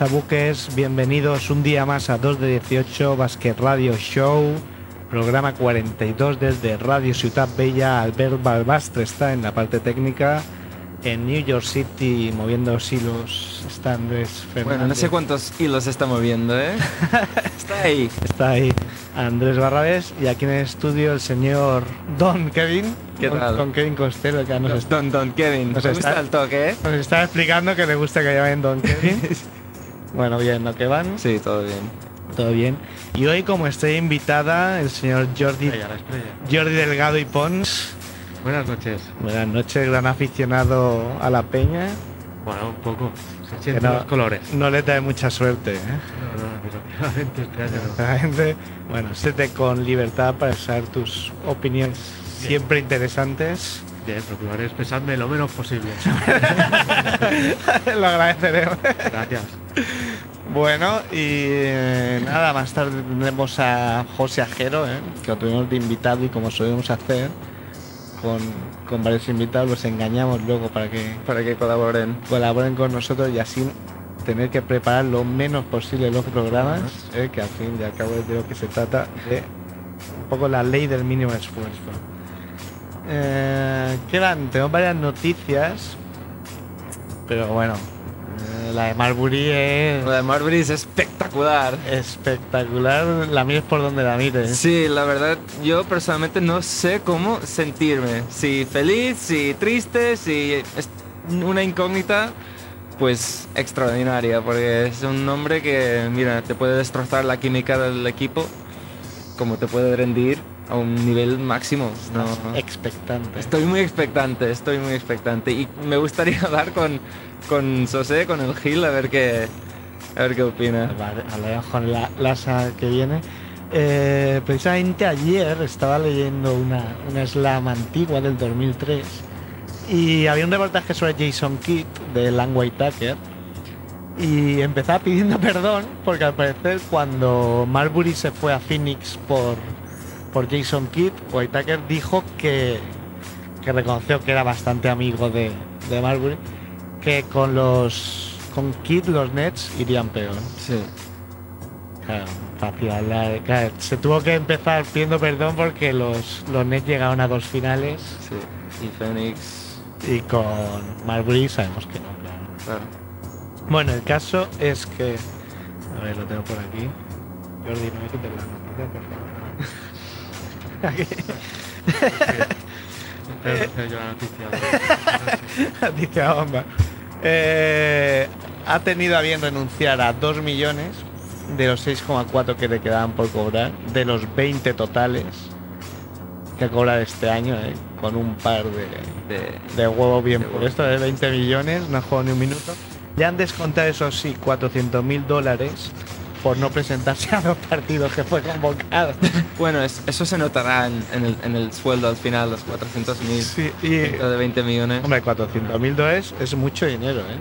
Hola cabezabuques, bienvenidos un día más a 2 de 18 Basket Radio Show, programa 42 desde Radio Ciudad Bella. Albert Balbastre está en la parte técnica. En New York City, moviendo los hilos, está Andrés Fernández. Bueno, no sé cuántos hilos está moviendo, ¿eh? está ahí. Está ahí Andrés Barrabés y aquí en el estudio el señor Don Kevin. ¿Qué con, tal? Con Kevin Costello, que nos, está, Don, Don Kevin. Nos ¿Cómo está- está el toque, eh? nos está explicando que le gusta que llamen Don Kevin. bueno, bien, ¿no que van? Sí, todo bien. Todo bien. Y hoy, como estoy invitada, el señor Jordi, Estrella, la estrella. Jordi Delgado y Pons. Buenas noches. Buenas noches, gran aficionado a la peña. Bueno, un poco. Se sienten no, los colores. no le trae mucha suerte. ¿eh? No, no, desgraciadamente este año no. La gente, bueno, séte con libertad para expresar tus opiniones siempre interesantes. Bien, procuraré expresarme lo menos posible. Lo agradeceremos. Gracias. Bueno, y eh, nada, más tarde tendremos a José Ajero, ¿eh? que lo tuvimos de invitado y como solemos hacer con, con varios invitados, los engañamos luego para que Para que colaboren. colaboren con nosotros y así tener que preparar lo menos posible los programas, ¿eh? que al fin y al cabo es de lo que se trata, de un poco la ley del mínimo esfuerzo. Eh, quedan, tenemos varias noticias, pero bueno, la de Marbury es Lo de Marbury es espectacular. espectacular, la mires por donde la mires. Sí, la verdad, yo personalmente no sé cómo sentirme. Si feliz, si triste, si es una incógnita, pues extraordinaria, porque es un hombre que, mira, te puede destrozar la química del equipo, como te puede rendir a un nivel máximo. No, Expectante. Estoy muy expectante, estoy muy expectante. Y me gustaría hablar con, con José, con el Gil, a ver qué, a ver qué opina. Vale, hablaremos con la, la semana que viene. Eh, precisamente ayer estaba leyendo una, una slam antigua del 2003 y había un reportaje sobre Jason Kidd de Langway Tucker y empezaba pidiendo perdón porque al parecer cuando Marbury se fue a Phoenix por, por Jason Kidd, Whitaker dijo que, que reconoció que era bastante amigo de, de Marbury, que con los con Kidd los Nets irían peor. Sí. Claro, fácil hablar. Claro, se tuvo que empezar pidiendo perdón porque los, los Nets llegaron a dos finales Sí. Y Phoenix, y con Marbury sabemos que no, claro. claro. Bueno, el caso es que. A ver, lo tengo por aquí. Jordi, no me quites la noticia, por favor. Espero que sea yo la noticia. Bomba. Eh, ha tenido a bien renunciar a 2 millones de los 6,4 que le quedaban por cobrar, de los 20 totales que cobrar este año, eh, con un par de, De, de huevos bien De por esto de 20 millones, no ha jugado ni un minuto. Le han descontado, eso sí, 400 mil dólares por no presentarse a los partidos que fue convocado. bueno, es- eso se notará en, en el, en el sueldo al final, los 400 mil Sí, y, de 20 millones. hombre, 400 mil dólares es mucho dinero, ¿eh?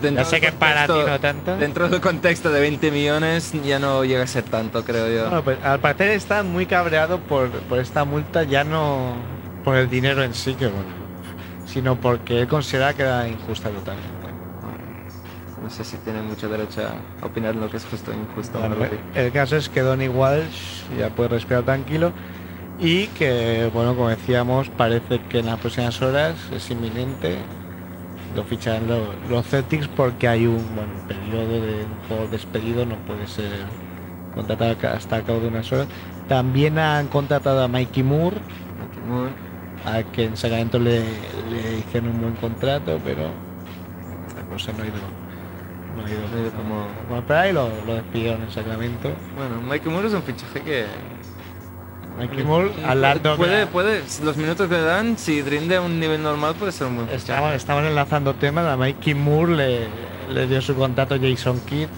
De- Ya sé que para ti no tanto. Dentro del contexto de 20 millones ya no llega a ser tanto, creo yo. Bueno, pues al parecer está muy cabreado por, por esta multa, ya no por el dinero en sí, que bueno, sino porque él considera que era injusta totalmente. No sé si tiene mucho derecho a opinar lo que es justo o injusto. Marbury. el caso es que Donny Walsh ya puede respirar tranquilo y que, bueno, como decíamos, parece que en las próximas horas es inminente. Lo fichan lo- los Celtics porque hay un bueno, periodo de un jugador despedido, no puede ser contratado hasta el cabo de unas horas. También han contratado a Mikey Moore, Mickey Moore. a que en Sacramento le, le hicieron un buen contrato, pero la cosa no ha ido como... Bueno, ahí lo, lo despidieron en Sacramento. Bueno, Mikey Moore es un fichaje que... Mikey Moore, al lado puede, puede, los minutos que le dan, si rinde a un nivel normal, puede ser fichaje. Estamos, estamos enlazando temas. A Mikey Moore le, le dio su contrato Jason Kidd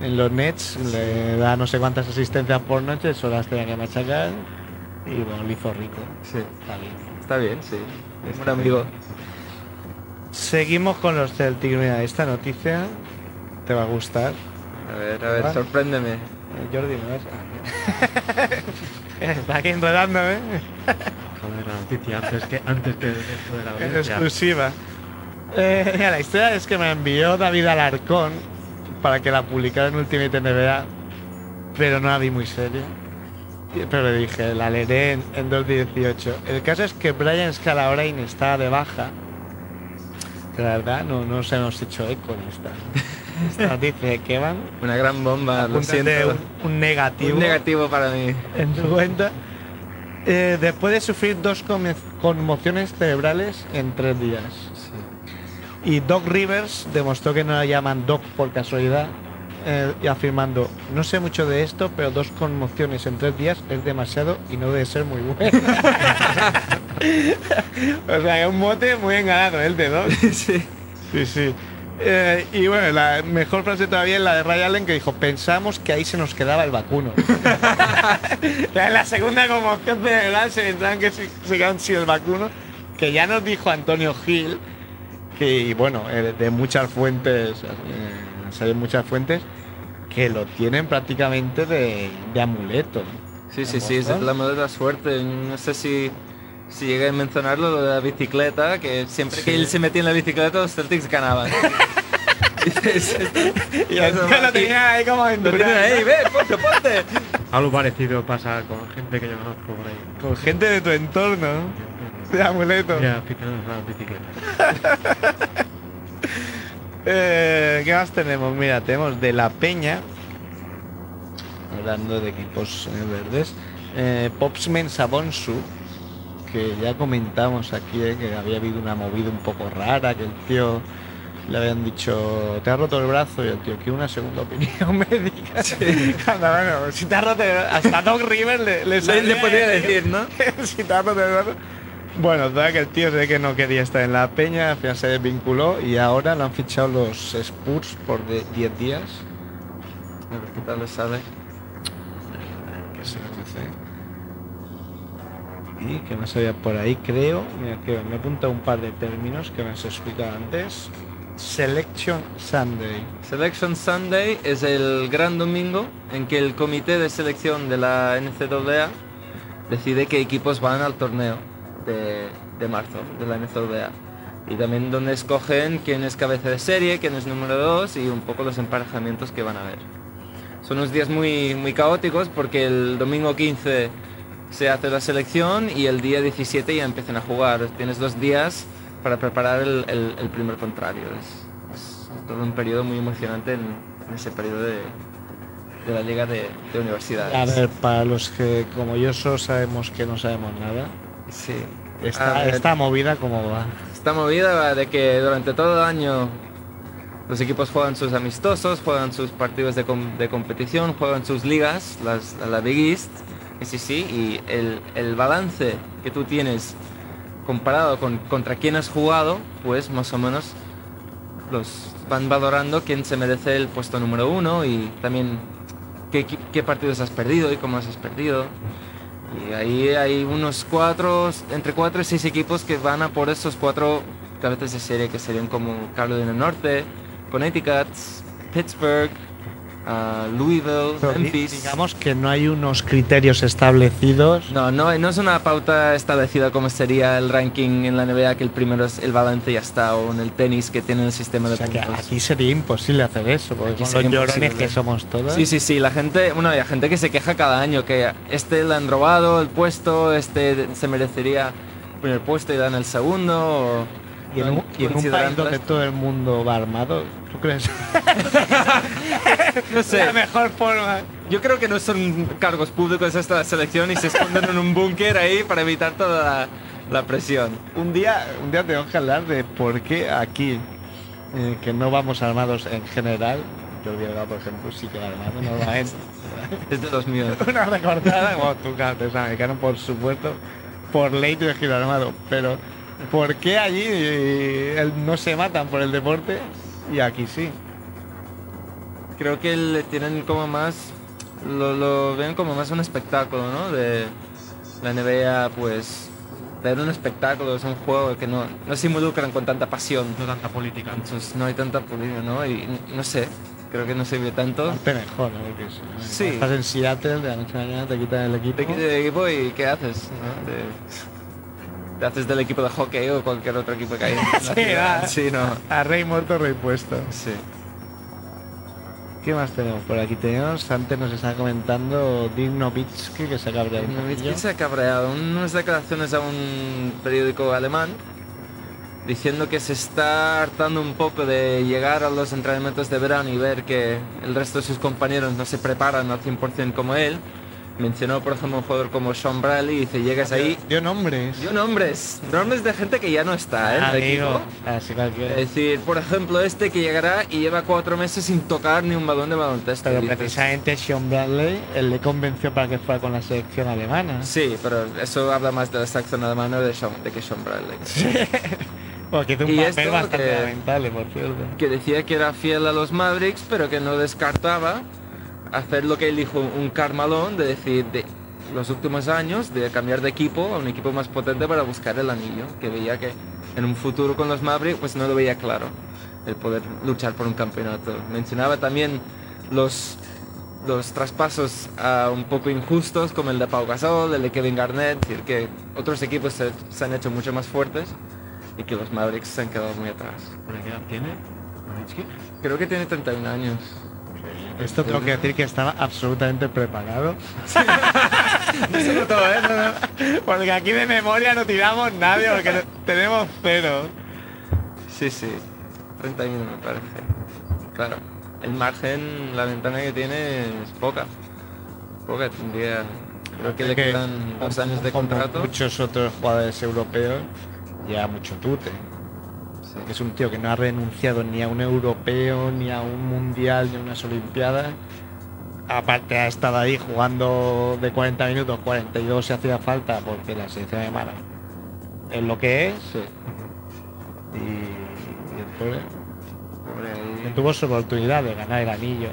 en los Nets. Le da no sé cuántas asistencias por noche, eso las tenía que machacar. Y bueno, lo hizo rico. Sí, Está bien. está bien, sí. Es un amigo. Seguimos con los Celtics. Mira, esta noticia te va a gustar. A ver, a ver, sorpréndeme. Eh, Jordi, ¿me ves? Ah, Está aquí enredándome. Joder, la noticia antes que antes que esto de la Es exclusiva. Eh, mira, la historia es que me envió David Alarcón para que la publicara en Ultimate NBA, pero no la vi muy seria. Pero le dije, la leeré en, en 2018. El caso es que Brian Scalabrine está de baja. Que la verdad no, no se nos ha hecho eco en esta, esta de que van. Una gran bomba, lo siento. un, un negativo Un negativo para mí. en tu cuenta. Eh, después de sufrir dos conmociones cerebrales en tres días. Y Doc Rivers demostró que no la llaman Doc por casualidad, eh, afirmando, no sé mucho de esto, pero dos conmociones en tres días es demasiado y no debe ser muy bueno. o sea, es un mote muy enganado el de Doc. sí. Sí, sí. Eh, y bueno, la mejor frase todavía es la de Ray Allen que dijo, pensamos que ahí se nos quedaba el vacuno. La segunda conmoción cerebral se pensaban que se, se quedaban sin el vacuno, que ya nos dijo Antonio Gil, que y bueno, eh, de muchas fuentes, eh, salen muchas fuentes, que lo tienen prácticamente de, de amuleto. Sí, sí, sí, es la de la suerte. No sé si, si llegué a mencionarlo, lo de la bicicleta, que siempre que él se metía en la bicicleta los Celtics ganaban. Dices, Y el tío lo tenía ahí como Lo tienen aventurado. ahí, ve, ponte, ponte. Algo parecido pasa con gente que yo conozco por ahí. Con gente de tu entorno, de amuleto. Mira, aficionados a las bicicletas. Eh, ¿Qué más tenemos? Mira, tenemos de la Peña, hablando de equipos eh, verdes, eh, Popsmen Sabonsu, que ya comentamos aquí eh, que había habido una movida un poco rara, que el tío le habían dicho, te has roto el brazo, y el tío, quiere una segunda opinión médica. Anda, bueno, si te has roto el brazo, hasta Doc River le, le, Le, decir, ¿no? si te has roto el brazo. Bueno, toda que el tío sé que no quería estar en la peña, al final se desvinculó y ahora lo han fichado los Spurs por de- 10 días. A ver qué tal le sale. Que se hace. Que más había por ahí, creo. Mira, que me apunta un par de términos que me has explicado antes. Selection Sunday. Selection Sunday es el gran domingo en que el comité de selección de la NCAA decide qué equipos van al torneo de, de marzo de la NCAA. Y también donde escogen quién es cabeza de serie, quién es número 2 y un poco los emparejamientos que van a ver. Son unos días muy, muy caóticos porque el domingo 15 se hace la selección y el día 17 ya empiezan a jugar. Tienes dos días para preparar el, el- el primer contrario. Es, es todo un periodo muy emocionante en, en ese periodo de, de la liga de, de universidades. A ver, para los que como yo solo sabemos que no sabemos nada, Sí. esta, esta movida cómo va. Esta movida va de que durante todo el año los equipos juegan sus amistosos, juegan sus partidos de, com- de competición, juegan sus ligas, las, la Big East, sí, sí, y el, el balance que tú tienes comparado con contra quién has jugado, pues más o menos los van valorando quién se merece el puesto número uno y también qué, qué partidos has perdido y cómo has perdido. Y ahí hay unos cuatro, entre cuatro y seis equipos que van a por esos cuatro cabezas de serie que serían como Carolina Norte, Connecticut, Pittsburgh, ah, Louisville, Pero Memphis. digamos que no hay unos criterios establecidos. No, no, no es una pauta establecida como sería el ranking en la NBA, que el primero es el balance y ya está, o en el tenis que tiene el sistema O de sea que puntos. aquí sería imposible hacer eso, porque Aquí sería los llorones que somos todos. Sí, sí, sí, la gente, bueno, hay gente que se queja cada año que este le han robado el puesto, este se merecería el primer puesto y dan el segundo. o- Y en, un, y en un país donde todo el mundo va armado, ¿tú crees? No sé, La mejor forma. yo creo que no son cargos públicos esta selección y se esconden en un búnker ahí para evitar toda la, la presión. Un día, un día tenemos que hablar de por qué aquí, eh, que no vamos armados en general. Jordi Delgado, por ejemplo, sí que va armado, normalmente. Es de los míos. Una recortada, como tú americano, por supuesto, por ley tienes que ir armado. Pero, ¿por qué allí eh, no se matan por el deporte y aquí sí? Creo que le tienen como más, lo, lo ven como más un espectáculo, ¿no? De la NBA, pues, ver un espectáculo, es un juego que no, no se involucran con tanta pasión. No tanta política. Entonces no hay tanta política, ¿no? Y no sé, creo que no se ve tanto. Parte mejor, ¿no? Porque si no, Sí. Estás en Seattle, de la noche a la mañana te quitan el equipo. Te quitas del equipo y ¿qué haces? no? Te- te haces del equipo de hockey o cualquier otro equipo que hay. en la Sí, ciudad. va. sí, no. A rey muerto, rey puesto. Sí. ¿Qué más tenemos por aquí? Tenemos, antes nos estaba comentando Dick Nowitzki, que se ha cabreado poquillo. se ha cabreado unas declaraciones a un periódico alemán diciendo que se está hartando un poco de llegar a los entrenamientos de verano y ver que el resto de sus compañeros no se preparan al 100% como él. Mencionó, por ejemplo, un jugador como Sean Bradley y dice, llegas ahí... Dio nombres. Yo nombres, nombres de gente que ya no está, ¿eh? en el Amigo. equipo. Así cualquiera. Es decir, por ejemplo, este que llegará y lleva cuatro meses sin tocar ni un balón de baloncesto. Pero Dices, precisamente Sean Bradley, él le convenció para que fuera con la selección alemana. Sí, pero eso habla más de la sección alemana de, Sean- de que Sean Bradley. Porque hizo un Y papel esto bastante que- lamentable, por cierto. que decía que era fiel a los Mavericks, pero que no descartaba hacer lo que él dijo, un carmalón, de decir, de los últimos años, de cambiar de equipo a un equipo más potente para buscar el anillo, que veía que en un futuro con los Mavericks, pues no lo veía claro, el poder luchar por un campeonato. Mencionaba también los, los traspasos ah, un poco injustos, como el de Pau Gasol, el de Kevin Garnett, es decir, que otros equipos se, se han hecho mucho más fuertes y que los Mavericks se han quedado muy atrás. ¿Por qué edad tiene? Creo que tiene 31 años. Esto tengo que decir que estaba absolutamente preparado. Porque aquí de memoria no tiramos nadie, porque tenemos cero. Sí, sí. 31 me parece. Claro. El margen, la ventana que tiene es poca. Poca tendría. Creo que le Que, quedan dos años de contrato. Muchos otros jugadores europeos lleva mucho tute. Sí. Es un tío que no ha renunciado ni a un europeo, ni a un mundial, ni a unas olimpiadas. Aparte ha estado ahí jugando de 40 minutos, 42 si hacía falta, porque la selección alemana es lo que es. Sí. Y, y el pobre Pobre tuvo su oportunidad de ganar el anillo.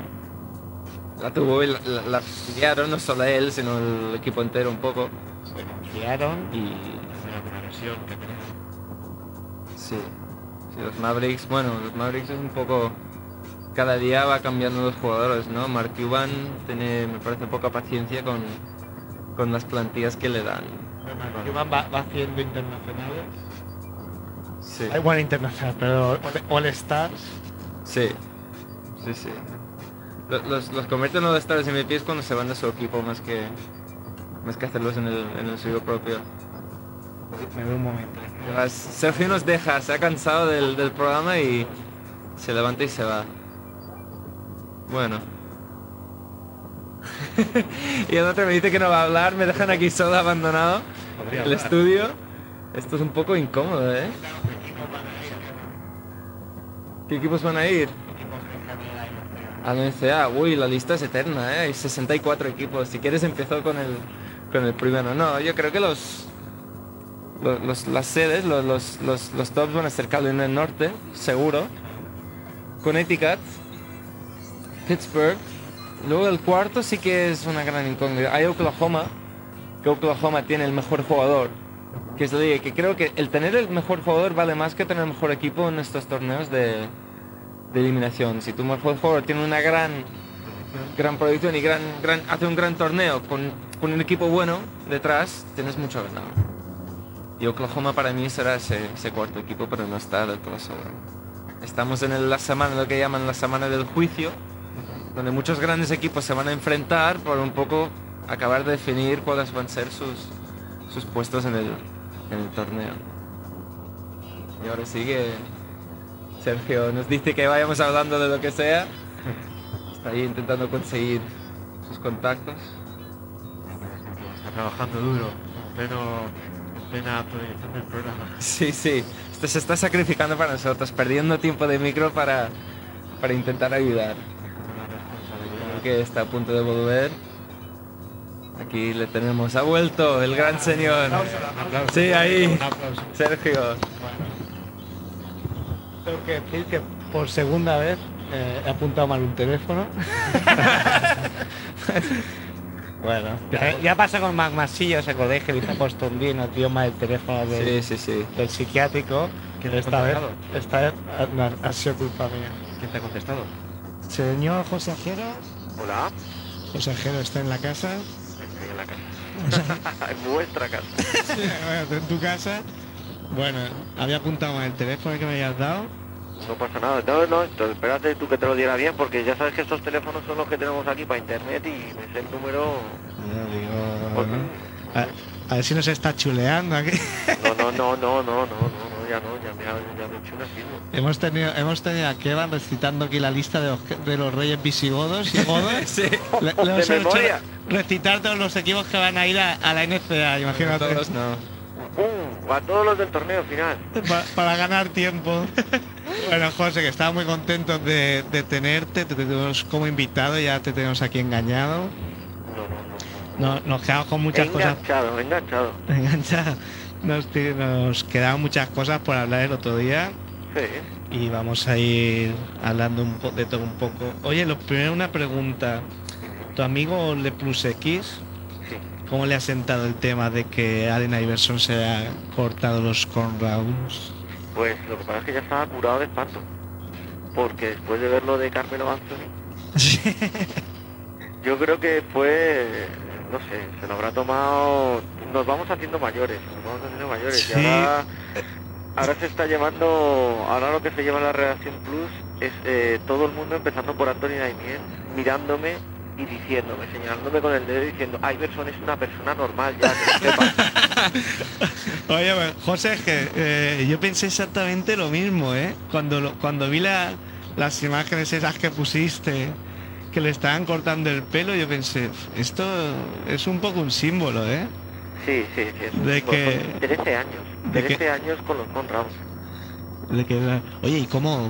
La tuvo y la, la, la fastidiaron, no solo él, sino el equipo entero un poco. Se confiaron y una que tenía. Sí. Los Mavericks, bueno, los Mavericks es un poco. Cada día va cambiando los jugadores, ¿no? Mark Cuban tiene, me parece, poca paciencia con, con las plantillas que le dan. Cuban va, va haciendo internacionales. Sí. Hay bueno internacional, pero All Stars. Sí. Sí, sí. Lo- Los, los convierten en los stars pies cuando se van de su equipo más que más que hacerlos en el, en el suyo propio. Me veo un momento. Ah, Sergio nos deja, se ha cansado del, del programa y se levanta y se va. Bueno. y el otro me dice que no va a hablar, me dejan aquí solo abandonado Podría el hablar. estudio. Esto es un poco incómodo, ¿eh? ¿Qué equipos van a ir? Al NCA, uy, la lista es eterna, ¿eh? Hay 64 equipos. Si quieres empiezo con el, con el primero. No, yo creo que los, los, las sedes, los, los, los, tops van a ser Carolina del Norte, seguro. Connecticut, Pittsburgh. Luego el cuarto sí que es una gran incógnita. Hay Oklahoma, que Oklahoma tiene el mejor jugador. Que es la que creo que el tener el mejor jugador vale más que tener el mejor equipo en estos torneos de, de eliminación. Si tu mejor jugador tiene una gran gran producción y gran, gran, hace un gran torneo con, con un equipo bueno detrás, tienes mucho ganado. Y Oklahoma para mí será ese, cuarto equipo, pero no está del todo seguro. Estamos en la semana, lo que llaman la semana del juicio, donde muchos grandes equipos se van a enfrentar por un poco acabar de definir cuáles van a ser sus, sus puestos en el, en el torneo. Y ahora sigue Sergio, nos dice que vayamos hablando de lo que sea. Está ahí intentando conseguir sus contactos. Está trabajando duro, pero programa. Sí, sí. Este se está sacrificando para nosotros, perdiendo tiempo de micro para, para intentar ayudar. Que está a punto de volver. Aquí le tenemos, ha vuelto el gran señor. Sí, ahí. Un aplauso. Sergio. Tengo que decir que por segunda vez eh, he apuntado mal un teléfono. bueno, ya, ya pasa con Mac Masillo ese colegio y se ha puesto un dio mal el teléfono del, Sí, sí, sí. del psiquiátrico. ¿Quién te ha esta vez, contestado? esta vez ha, no, ha sido culpa mía. ¿Quién te ha contestado? Señor José Ajero, Hola, José Ajero está en la casa. estoy en la casa. en vuestra casa. Bueno, en tu casa. Bueno, había apuntado mal el teléfono que me habías dado. No pasa nada. No, no, entonces espérate tú que te lo diera bien, porque ya sabes que estos teléfonos son los que tenemos aquí para internet y me sé el número. Yo digo, Porque- a, a ver si nos está chuleando aquí. No, no, no, no, no, no, no, ya no, ya me ha, ya me he hecho un asilo. hemos tenido, hemos tenido a Kevan recitando aquí la lista de los, de los reyes visigodos y godos. Sí. Le- le hemos De hecho memoria. recitar todos los equipos que van a ir a, a la NCA, imagínate. Todos no. ¡Pum! A todos los del torneo final. Pa- para ganar tiempo. Bueno, José, que estaba muy contento de, de tenerte, te tenemos como invitado, ya te tenemos aquí engañado. No, no, no. No, nos quedamos con muchas cosas enganchado, enganchado. Nos, nos quedaban muchas cosas por hablar el otro día Sí. y vamos a ir hablando un po- de todo un poco. Oye, lo primero una pregunta. ¿Tu amigo Le Plus X. cómo le ha sentado el tema de que Allen Iverson se ha cortado los cornrows? Pues lo que pasa es que ya estaba curado de espanto. Porque después de ver lo de Carmelo Anthony, yo creo que fue, no sé, se lo habrá tomado. Nos vamos haciendo mayores, nos vamos haciendo mayores. Y Sí. ahora, ahora se está llevando, ahora lo que se lleva en la redacción Plus es eh, todo el mundo empezando por Anthony Daimiel, mirándome y diciéndome, señalándome con el dedo diciendo, Iverson es una persona normal ya, que lo sepas". Oye, pues, José, es que eh, yo pensé exactamente lo mismo, ¿eh? Cuando, lo- cuando vi la- las imágenes esas que pusiste, que le estaban cortando el pelo, yo pensé, esto es un poco un símbolo, ¿eh? Sí, sí, sí. Es un De símbolo. que- Son 13 años. de que- 13 años con los Conrads. De que, oye, ¿y cómo?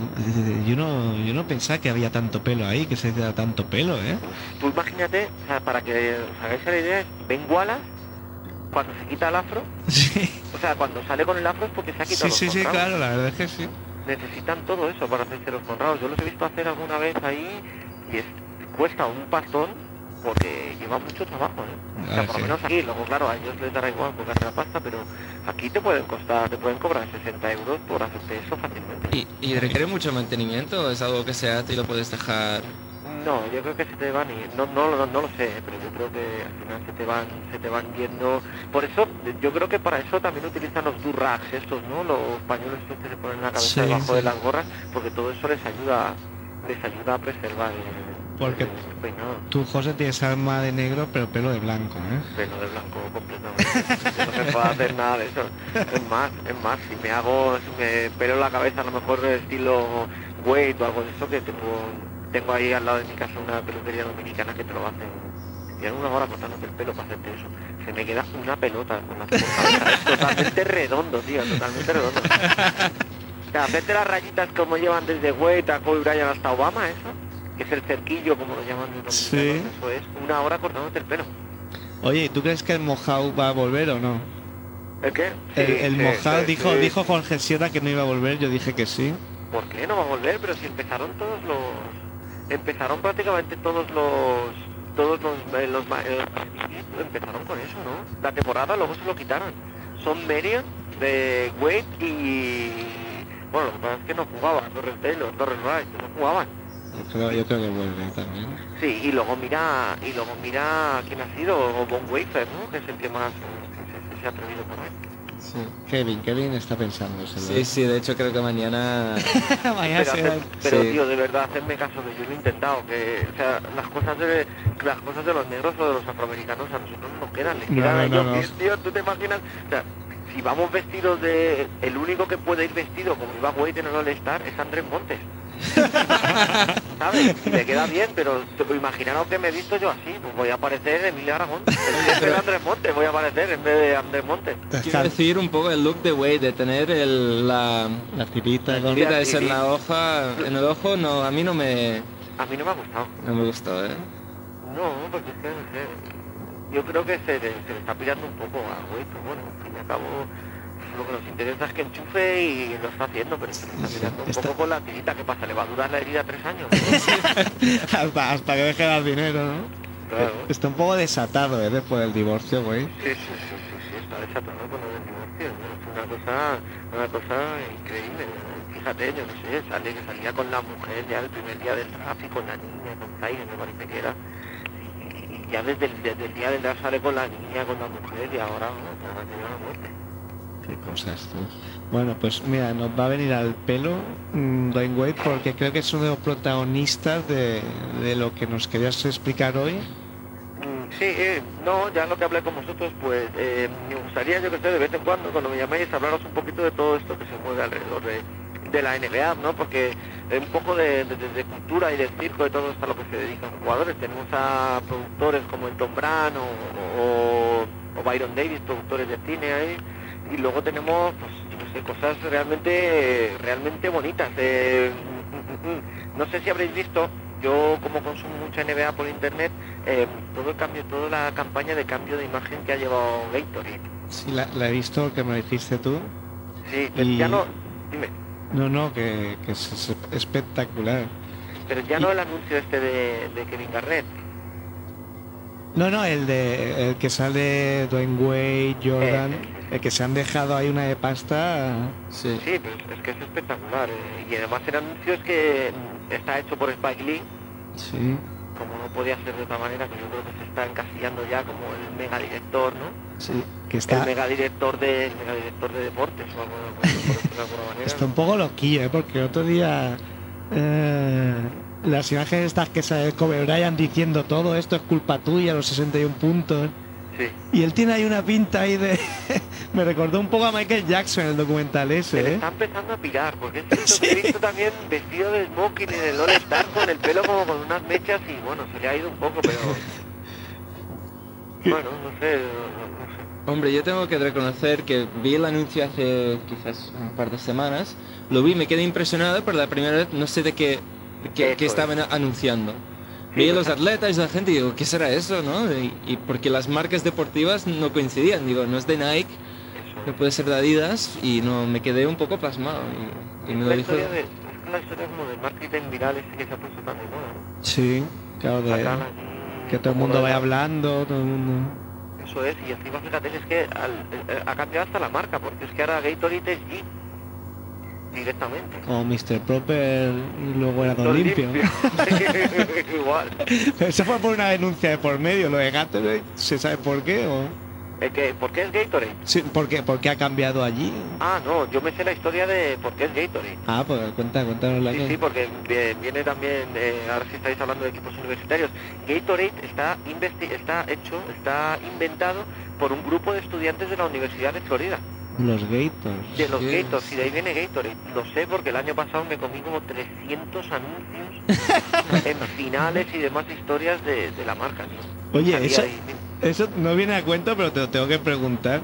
Yo no, yo no pensaba que había tanto pelo ahí, que se hacía tanto pelo, ¿eh? Tú imagínate, o sea, para que os hagáis la idea, Ben Wallace, cuando se quita el afro, Sí, o sea, cuando sale con el afro es porque se ha sí, quitado los sí, sí, claro, la verdad es que sí. Necesitan todo eso para hacerse los Conrados. Yo los he visto hacer alguna vez ahí y es, cuesta un pastón porque lleva mucho trabajo, ¿eh? O sea, Ah, por sí. lo menos aquí, luego claro, a ellos les dará igual porque la pasta, pero aquí te pueden costar, te pueden cobrar 60 euros por hacerte eso fácilmente. ¿Y, y requiere mucho mantenimiento? ¿Es algo que se hace y lo puedes dejar? No, yo creo que se te van y no, no, no, no lo sé, pero yo creo que al final se te van, se te van yendo. Por eso, yo creo que para eso también utilizan los durrags estos, ¿no? Los pañuelos estos que se ponen en la cabeza Sí, debajo sí. de las gorras, porque todo eso les ayuda, les ayuda a preservar el, Porque- Tú, José, tienes alma de negro, pero pelo de blanco, ¿eh? pelo de blanco completamente. No me puedo hacer nada de eso. Es más, es más, si me hago, si me pelo la cabeza a lo mejor de estilo Wade o algo de eso, que tengo, tengo ahí al lado de mi casa una peluquería dominicana que te lo hacen. Tienen una hora cortándote el pelo para hacerte eso. Se me queda una pelota con la. Es totalmente redondo, tío, totalmente redondo. O sea, hacerte las rayitas como llevan desde Wade a Kobe Bryant hasta Obama, eso, que es el cerquillo, como lo llaman los Sí. eso es una hora cortándote el pelo. Oye, ¿y ¿tú crees que el Mojau va a volver o no? ¿El qué? El, Sí, el sí, dijo, dijo Jorge Sierra que no iba a volver, yo dije que sí. ¿Por qué no va a volver? Pero si empezaron todos los... Empezaron prácticamente todos los... Todos los... eh, los eh, empezaron con eso, ¿no? La temporada luego se lo quitaron. Son Marion, de Wade y... Bueno, lo que pasa es que no jugaban, Torres Taylor, Torres Rice, no jugaban. Yo creo, yo creo que vuelve también. Sí, y luego mira... Y luego mira quién ha sido, o Von Wafer, ¿no? Que es el que más se, se ha atrevido por ahí. Sí. Kevin, Kevin está pensando. Sí, sí, de hecho creo que mañana... Mañana pero, hacer- pero, sí. tío, de verdad, hacerme caso que yo lo he intentado, que o sea, las cosas de las cosas de los negros o de los afroamericanos a nosotros no nos quedan, les No, quedan a no, ellos, no. bien, tío, tú te imaginas, o sea, si vamos vestidos de el único que puede ir vestido como iba Wade en el All Star es Andrés Montes. ¿Sabes? Y me queda bien, pero imaginaros que me he visto yo así, pues voy a aparecer Emilia Aragón. En vez de Andrés Montes, voy a aparecer en vez de Andrés Montes. Quiero decir un poco el look de Wade, de tener el, la, La tirita la con- tirita esa en la hoja, en el ojo, no, a mí no me, A mí no me ha gustado. no me gustó, ¿eh? No, porque es que no sé. Yo creo que se, le- se le está pillando un poco a güey, pero bueno, al fin y al cabo lo que nos interesa es que enchufe y lo está haciendo, pero se está pillando un está- poco con la tirita. ¿Qué pasa? ¿Le va a durar la herida tres años? hasta, hasta que deje de dar dinero, ¿no? Claro. Está un poco desatado, ¿eh? Después del divorcio, güey. Sí, sí, sí, sí, sí, está desatado con lo del divorcio. ¿no? Es una cosa, una cosa increíble. ¿no? Fíjate, yo no sé, sale salía con la mujer ya el primer día del tráfico, con la niña, con Zaire, me parece que era. Ya desde el, desde el día del draft sale con la niña, con la mujer y ahora, a la muerte. Qué cosas, tú. Bueno, pues mira, nos va a venir al pelo mm, Dwayne Wade porque creo que es uno de los protagonistas de, de lo que nos querías explicar hoy. Mm, Sí, eh, no, ya lo que hablé con vosotros, pues eh, me gustaría, yo que sé, de vez en cuando, cuando me llaméis, hablaros un poquito de todo esto que se mueve alrededor de, de la NBA, ¿no? Porque eh, un poco de, de- de cultura y del circo, de todo esto a lo que se dedican los jugadores. Tenemos a productores como el Tom Brand o, o- o Byron Davis, productores de cine ahí, y luego tenemos, pues, yo no sé, cosas realmente, realmente bonitas. eh, mm, mm, mm. no sé si habréis visto, yo como consumo mucha NBA por internet, eh, todo el cambio, toda la campaña de cambio de imagen que ha llevado Gatorade. Sí, la, la he visto, que me dijiste tú. Sí, pero Y- ya no, dime, No, no, que, que es, es espectacular. pero ya Y- no el anuncio este de, de Kevin Garnett. No, no, el de el que sale Dwayne Wade, Jordan, el que se han dejado ahí una de pasta. Sí. Sí, pues es que es espectacular. eh, Y además el anuncio es que está hecho por Spike Lee, Sí, como no podía ser de otra manera, que yo creo que se está encasillando ya como el mega director, ¿no? sí. Que El está, mega director de, el mega director de deportes, o algo, por decirlo de alguna manera. está un poco loquillo, ¿eh? porque el otro día eh, las imágenes estas que sale Kobe Bryant diciendo todo esto es culpa tuya, los 61 puntos. Sí. Y él tiene ahí una pinta ahí de... me recordó un poco a Michael Jackson el documental Se le ese, ¿eh? está empezando a pirar, porque es cierto que he visto también vestido de smoking en el All Star con el pelo como con unas mechas y bueno, se le ha ido un poco, pero... Bueno, no sé, no, no sé. Hombre, yo tengo que reconocer que vi el anuncio hace quizás un par de semanas, lo vi, me quedé impresionado, pero la primera vez no sé de qué, de qué, qué es. estaban anunciando. Sí, vi a pues, los atletas y la gente y digo, ¿qué será eso? ¿no? Y, y porque las marcas deportivas no coincidían, digo, no es de Nike, no puede ser de Adidas y no me quedé un poco pasmado. Y, y me lo dijo... historia de, es que la historia como del marketing viral ese que se ha puesto tan de moda, ¿no? Sí, claro, de- que todo el mundo vaya hablando, todo el mundo... Eso es, y encima fíjate, es que al- eh, ha cambiado hasta la marca, porque es que ahora Gatorade es G directamente. Como Mr. Proper y luego era Don Todo Limpio. Igual. Eso fue por una denuncia de por medio, lo de Gatorade, ¿se sabe por qué? O... Es que, ¿Por qué es Gatorade? Sí, ¿por qué? ¿Por qué ha cambiado allí? Ah, no, yo me sé la historia de por qué es Gatorade. Ah, pues cuenta, cuéntanos la Sí, que... sí, porque vi- viene también, eh, ahora sí estáis hablando de equipos universitarios, Gatorade está, investi- está hecho, está inventado por un grupo de estudiantes de la Universidad de Florida, Los Gators. de los Sí. Gators, y de ahí viene Gatorade. Lo sé porque el año pasado me comí como 300 anuncios en finales y demás historias de, de la marca. tío. Oye, Salía eso, ahí, eso no viene a cuento, pero te lo tengo que preguntar.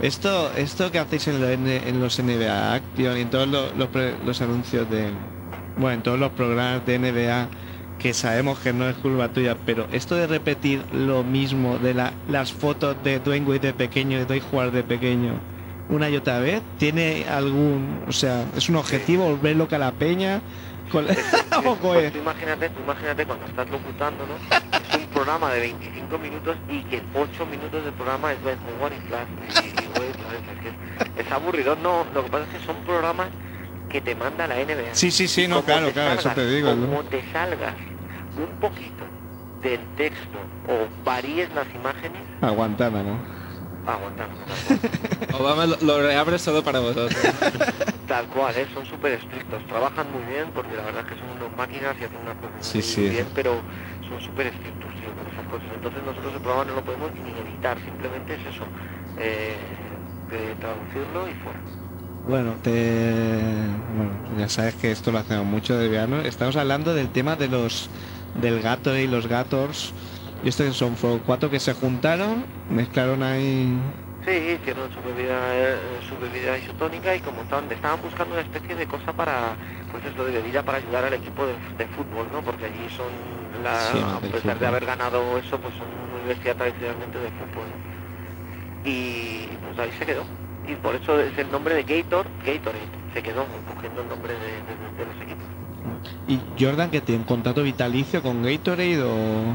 Esto, esto que hacéis en, lo- en- los NBA Action y en todos los, los pre- los anuncios de, bueno, en todos los programas de NBA, que sabemos que no es culpa tuya, pero esto de repetir lo mismo de la- las fotos de Dwayne Wade de pequeño y de Dwayne jugar de pequeño una y otra vez, ¿tiene algún, o sea, es un objetivo volver loca a la peña? Con, Pues es. tú imagínate, tú imagínate cuando estás locutando, ¿no? Es un programa de 25 minutos y que 8 minutos del programa es Ben Howard y Flash. Es es, es aburrido. No, lo que pasa es que son programas que te manda la NBA. Sí, sí, sí, no, claro, claro, eso salgas- te digo, ¿no? Como te salgas un poquito del texto o varíes las imágenes, Aguantada, ¿no? aguantamos. Obama lo, lo reabre solo para vosotros. Tal cual, ¿eh? son súper estrictos, trabajan muy bien porque la verdad es que son unas máquinas y hacen unas cosas Sí, muy sí. bien, pero son súper estrictos tío, con esas cosas. Entonces nosotros el programa no lo podemos ni editar, simplemente es eso, eh, de traducirlo y fuera. Bueno, te... bueno, ya sabes que esto lo hacemos mucho de verano. Estamos hablando del tema de los del gato y los gatos. Y estos son fueron cuatro que se juntaron, mezclaron ahí. Sí, hicieron su bebida, eh, su bebida isotónica y como estaban, estaban buscando una especie de cosa para, pues eso, de bebida para ayudar al equipo de, de fútbol, ¿no? Porque allí son, la, Sí, a pesar de haber ganado eso, pues son una universidad tradicionalmente de fútbol. Y pues ahí se quedó. Y por eso es el nombre de Gator, Gatorade, se quedó cogiendo el nombre de, de- de los equipos. ¿Y Jordan que tiene un contrato vitalicio con Gatorade o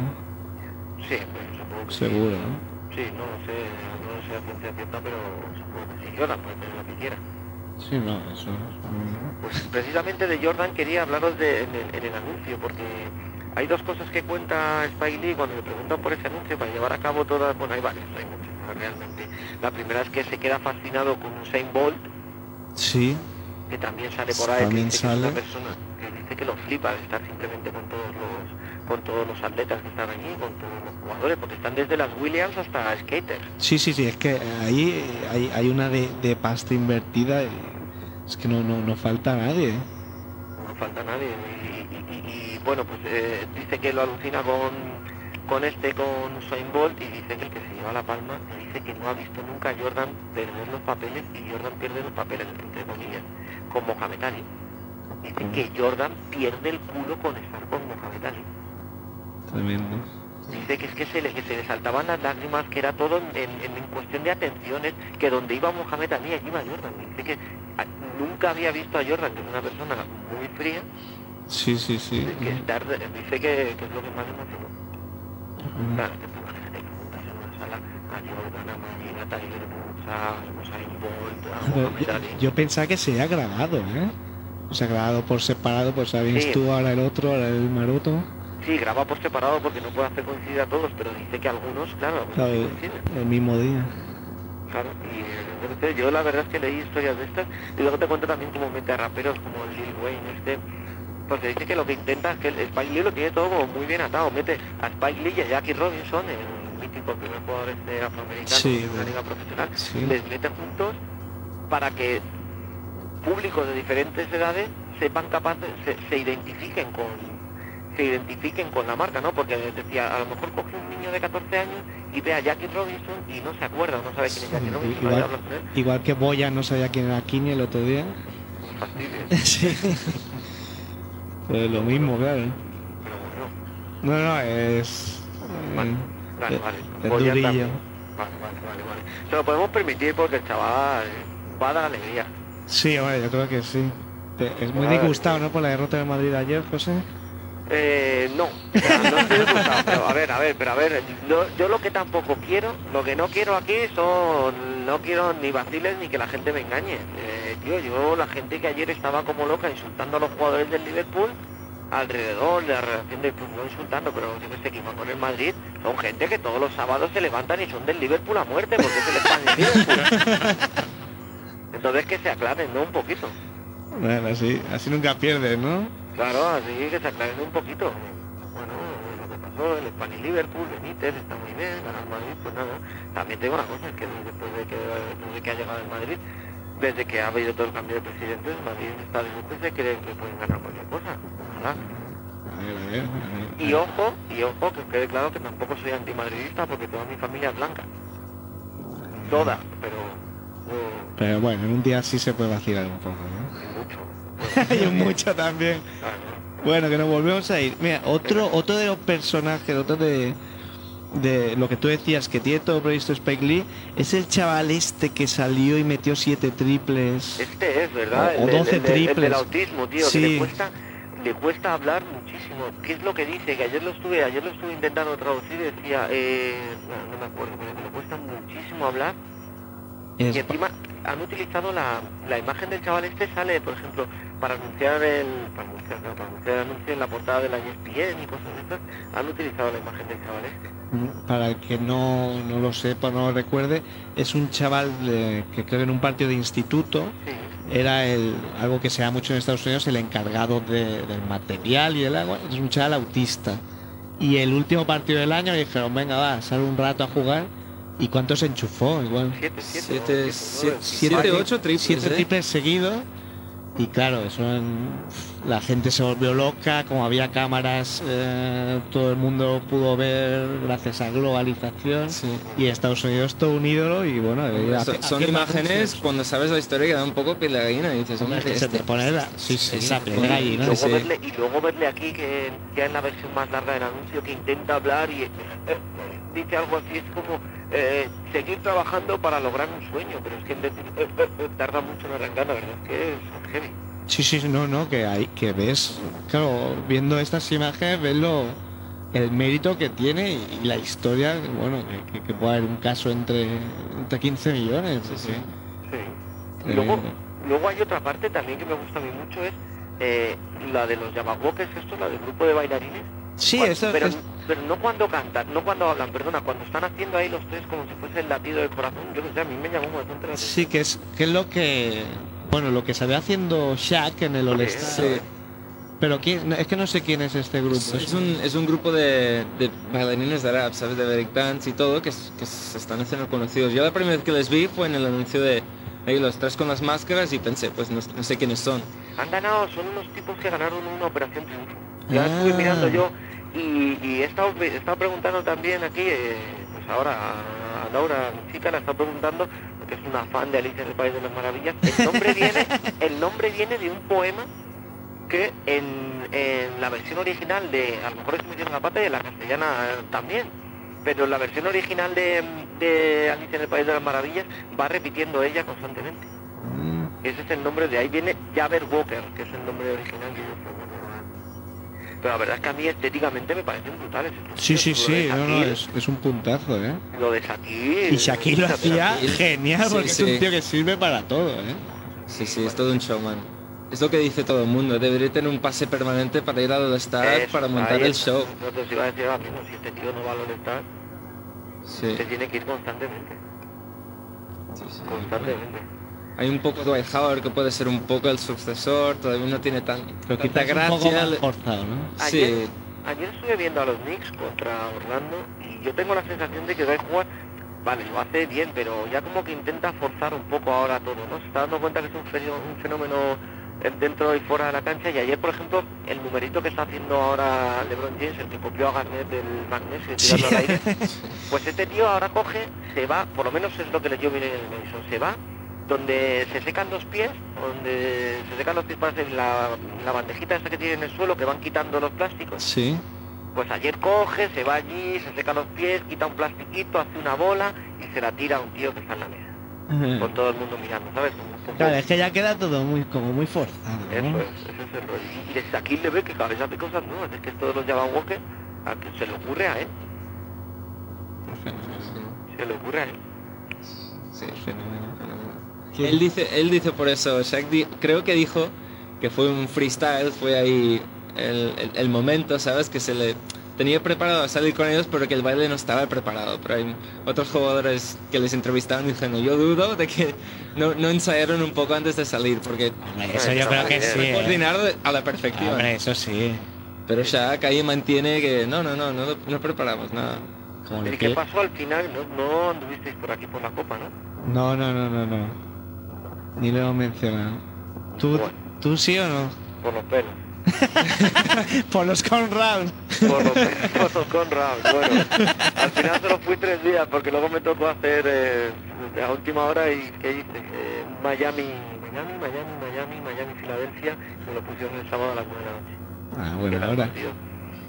Sí, pues supongo que sí. seguro. Sí, no sé, no lo sé a ciencia cierta, pero supongo que sí. Jordan puede tener lo que quiera. Sí, no, eso es- Pues precisamente de Jordan quería hablaros de, en, el, en el anuncio, porque hay dos cosas que cuenta Spike Lee cuando le preguntan por ese anuncio para llevar a cabo todas, bueno, hay varias, hay muchas, realmente. La primera es que se queda fascinado con Usain Bolt, Sí, que también sale por ahí, que También dice que es una sale. persona que dice que lo flipa de estar simplemente con todos los con todos los atletas que están allí, con todos jugadores, porque están desde las Williams hasta skaters. sí, sí, sí, es que ahí hay, hay una de, de pasta invertida y es que no, no, no falta nadie. no falta nadie. Y, y- y- y, bueno, pues eh, dice que lo alucina con, con este, con Usain Bolt, y dice que el que se lleva la palma, dice que no ha visto nunca a Jordan perder los papeles, y Jordan pierde los papeles, entre comillas, con Mohamed Ali. Dice que Jordan pierde el culo con estar con Mohamed Ali. Tremendo. Dice que es que se le, que se le saltaban las lágrimas, que era todo en, en- en cuestión de atenciones, que donde iba Mohamed Ali, allí iba Jordan. Dice que ah, nunca había visto a Jordan, que es una persona muy fría, Sí, sí, sí. que estar, dice que, que es lo que más le emocionó. Claro, que tú imagínate que juntas en una sala a Jordan, a Marina, a Tiger Woods, a Usain Bolt, a Pero Mohamed yo, Ali. yo pensaba que se había grabado, ¿eh? O sea, grabado por separado, pues vienes Sí. tú, ahora el otro, ahora el maroto. Sí, graba por separado porque no puede hacer coincidir a todos, pero dice que algunos, claro, algunos coinciden. el mismo día. Claro, y yo la verdad es que leí historias de estas y luego te cuento también cómo mete a raperos como el Lil Wayne este, porque dice que lo que intenta es que el Spike Lee lo tiene todo como muy bien atado, mete a Spike Lee y a Jackie Robinson, el mítico primer jugador este afroamericano Sí, una bueno. liga profesional, Sí. les mete juntos para que públicos de diferentes edades sepan capaces, se, se identifiquen con se identifiquen con la marca, ¿no? Porque decía, a lo mejor coge un niño de 14 años y ve a Jackie Robinson y no se acuerda, no sabe quién es Jackie Robinson, igual- él, que Boya no sabía quién era Kini el otro día. sí. Pues lo mismo, claro. Pero bueno, No, no, es. Vale, eh, vale, vale. es Voy a durillo. también. Vale, vale, vale, vale. Se lo podemos permitir porque el chaval va a dar alegría. Sí, hombre, yo creo que sí. Es muy Vale. disgustado, ¿no? Por la derrota de Madrid ayer, José. Eh, no, o sea, no estoy disgustado, pero a ver, a ver, pero a ver, yo, yo lo que tampoco quiero, lo que no quiero aquí son, no quiero ni vaciles ni que la gente me engañe. Eh, tío, yo, la gente que ayer estaba como loca insultando a los jugadores del Liverpool, alrededor de la relación del club, no insultando, pero yo que sé, que con el Madrid, son gente que todos los sábados se levantan y son del Liverpool a muerte, porque es el Spanish Liverpool. Entonces que se aclaren, ¿no? Un poquito. Bueno, así, así nunca pierdes, ¿no? Claro, así que se aclaren un poquito. Bueno, lo que pasó, el Spanish Liverpool, Benítez, está muy bien, ganar Madrid, pues nada. También tengo una cosa, es que después de que, desde que ha llegado el Madrid, desde que ha habido todo el cambio de presidentes, Madrid está de lujo y se cree que pueden ganar cualquier cosa. Ojalá. A ver, a ver, a ver. Y ojo, y ojo, que quede claro que tampoco soy antimadridista porque toda mi familia es blanca. Toda, pero Pero bueno, en un día sí se puede vacilar un poco, ¿no? y un mucho también. Bueno, que nos volvemos a ir. Mira, otro, otro de los personajes, otro de, de lo que tú decías que tiene todo previsto Spike Lee, es el chaval este que salió y metió siete triples. Este es, ¿verdad? O- o El- el- 12 el, del- el del triples. autismo, tío, que Sí. le cuesta, le cuesta hablar muchísimo. ¿Qué es lo que dice? Que ayer lo estuve, ayer lo estuve intentando traducir y decía, eh, no, no me acuerdo, pero que le cuesta muchísimo hablar. Es- Y encima han utilizado la, la imagen del chaval este, sale, por ejemplo, para anunciar el, para anunciar, no, para anunciar el anuncio en la portada de la ESPN y cosas de estas, han utilizado la imagen del chaval este. para el que no, no lo sepa, no lo recuerde, es un chaval eh, que creo que en un partido de instituto Sí. era el, algo que se da mucho en Estados Unidos, el encargado de- del material y del agua, es un chaval autista. Y el último partido del año dijeron, venga, va, sal un rato a jugar. ¿Y cuántos enchufó? Igual. Siete, siete, Siete, ¿no? siete, Siete, siete, tri- ocho triples. siete ¿eh? triples seguidos. Y claro, eso en- la gente se volvió loca, como había cámaras, eh, todo el mundo pudo ver gracias a globalización. Sí. Y Estados Unidos todo un ídolo y bueno, eh, Son, imágenes cuando sabes la historia que da un poco piel de gallina y dices, Hombre, se este- te pone la, sí, sí, piel de gallina. luego, sí. verle, y luego verle aquí que ya en la versión más larga del anuncio que intenta hablar y eh, dice algo así, es como eh, seguir trabajando para lograr un sueño, pero es que eh, eh, tarda mucho en arrancar, la verdad es que es heavy. Sí, sí, no, no, que hay, que ves, claro, viendo estas imágenes, ves lo, el mérito que tiene y, la historia, bueno, que, puede haber un caso entre, entre 15 millones. Sí, sí. Sí. Eh, Luego, luego hay otra parte también que me gusta a mí mucho, es eh, la de los Yamawokes, esto, la del grupo de bailarines. Sí, Cuando- eso pero, es- pero no cuando cantan, no cuando hablan, perdona, cuando están haciendo ahí los tres como si fuese el latido del corazón, yo que sé, a mí me llamó bastante la Sí, que es, que es lo que, bueno, lo que se ve haciendo Shaq en el All Star. Sí. Pero quién, es que no sé quién es este grupo. Es, es un, es un grupo de, de bailarines de rap, ¿sabes? De breakdance y todo, que, que se están haciendo conocidos. Yo la primera vez que les vi fue en el anuncio de ahí los tres con las máscaras y pensé, pues no, no sé quiénes son. Han ganado, son unos tipos que ganaron una operación triunfo. Ya Ah. estuve mirando yo y, y he, estado, he estado preguntando también aquí, eh, pues ahora a, Laura, mi chica, la está preguntando, porque es una fan de Alicia en el País de las Maravillas. El nombre viene, el nombre viene de un poema que en, en la versión original de, a lo mejor es metieron la pata y en la castellana eh, también, pero la versión original de, de Alicia en el País de las Maravillas va repitiendo ella constantemente. Mm, Ese es el nombre de ahí viene Jaber Walker, que es el nombre original proponen. Pero la verdad es que a mí estéticamente me parecen brutales. estos Sí, sí, sí, no, no, es, es un puntazo, ¿eh? Lo de Shaquille. Y Shaquille lo hacía Shaquille. genial Sí, porque es un tío que sirve para todo, ¿eh? Sí, sí, es todo un showman. Es lo que dice todo el mundo, debería tener un pase permanente para ir al Star Eso, para montar el show. No te iba a decir ahora mismo, si este tío no va a All Star, Sí, se tiene que ir constantemente. sí, sí. Constantemente. Hay un poco Dwight Howard que puede ser un poco el sucesor, todavía no tiene tan, Pero tanta quizás un poco gracia. forzado, ¿no? Sí, Ayer, ayer estuve viendo a los Knicks contra Orlando y yo tengo la sensación de que Dwight Howard, vale, lo hace bien, pero ya como que intenta forzar un poco ahora todo, ¿no? Se está dando cuenta que es un fenómeno, un fenómeno eh, dentro y fuera de la cancha y ayer, por ejemplo, el numerito que está haciendo ahora LeBron James, el que copió a Garnett del magnesio y tirarlo al aire, pues este tío ahora coge, se va, por lo menos es lo que le dio bien en el Madison, se va donde se secan los pies, donde se secan los pies para hacer la, la bandejita esta que tiene en el suelo, que van quitando los plásticos. Sí. Pues ayer coge, se va allí, se seca los pies, quita un plastiquito, hace una bola y se la tira a un tío que está en la mesa. Con todo el mundo mirando, ¿sabes? Claro, es que ya queda todo muy como muy forzado, Eso ¿no? es, ese es el rollo. Y desde aquí le ve que cada vez hace cosas nuevas. Es que de los Java Walker, a que se le ocurre a él. Se le ocurre a él. sí, fenomenal, fenomenal. Él dice, él dice por eso, Shaq di- creo que dijo que fue un freestyle, fue ahí el, el- el momento, ¿sabes? Que se le tenía preparado a salir con ellos, pero que el baile no estaba preparado. Pero hay otros jugadores que les entrevistaron y dijeron, yo dudo de que no, no ensayaron un poco antes de salir, porque Hombre, eso yo creo que sí. ¿eh? coordinado a la perfección. Hombre, eso sí. Pero Shaq ahí mantiene que no, no, no, no, no preparamos nada. Como ¿Y el qué que- pasó al final? No, no anduvisteis por aquí por la copa, ¿no? No, no, no, no, no. Ni lo hemos mencionado. ¿Tú, Bueno. ¿Tú sí o no? Por los pelos. Por los Conrad. Por los por los Conrad. Bueno, al final solo fui tres días porque luego me tocó hacer eh, a última hora y ¿qué hice? Eh, Miami, Miami, Miami, Miami, Miami, Filadelfia. Me lo pusieron el sábado a las nueve de la noche. Ah, era ahora. partido.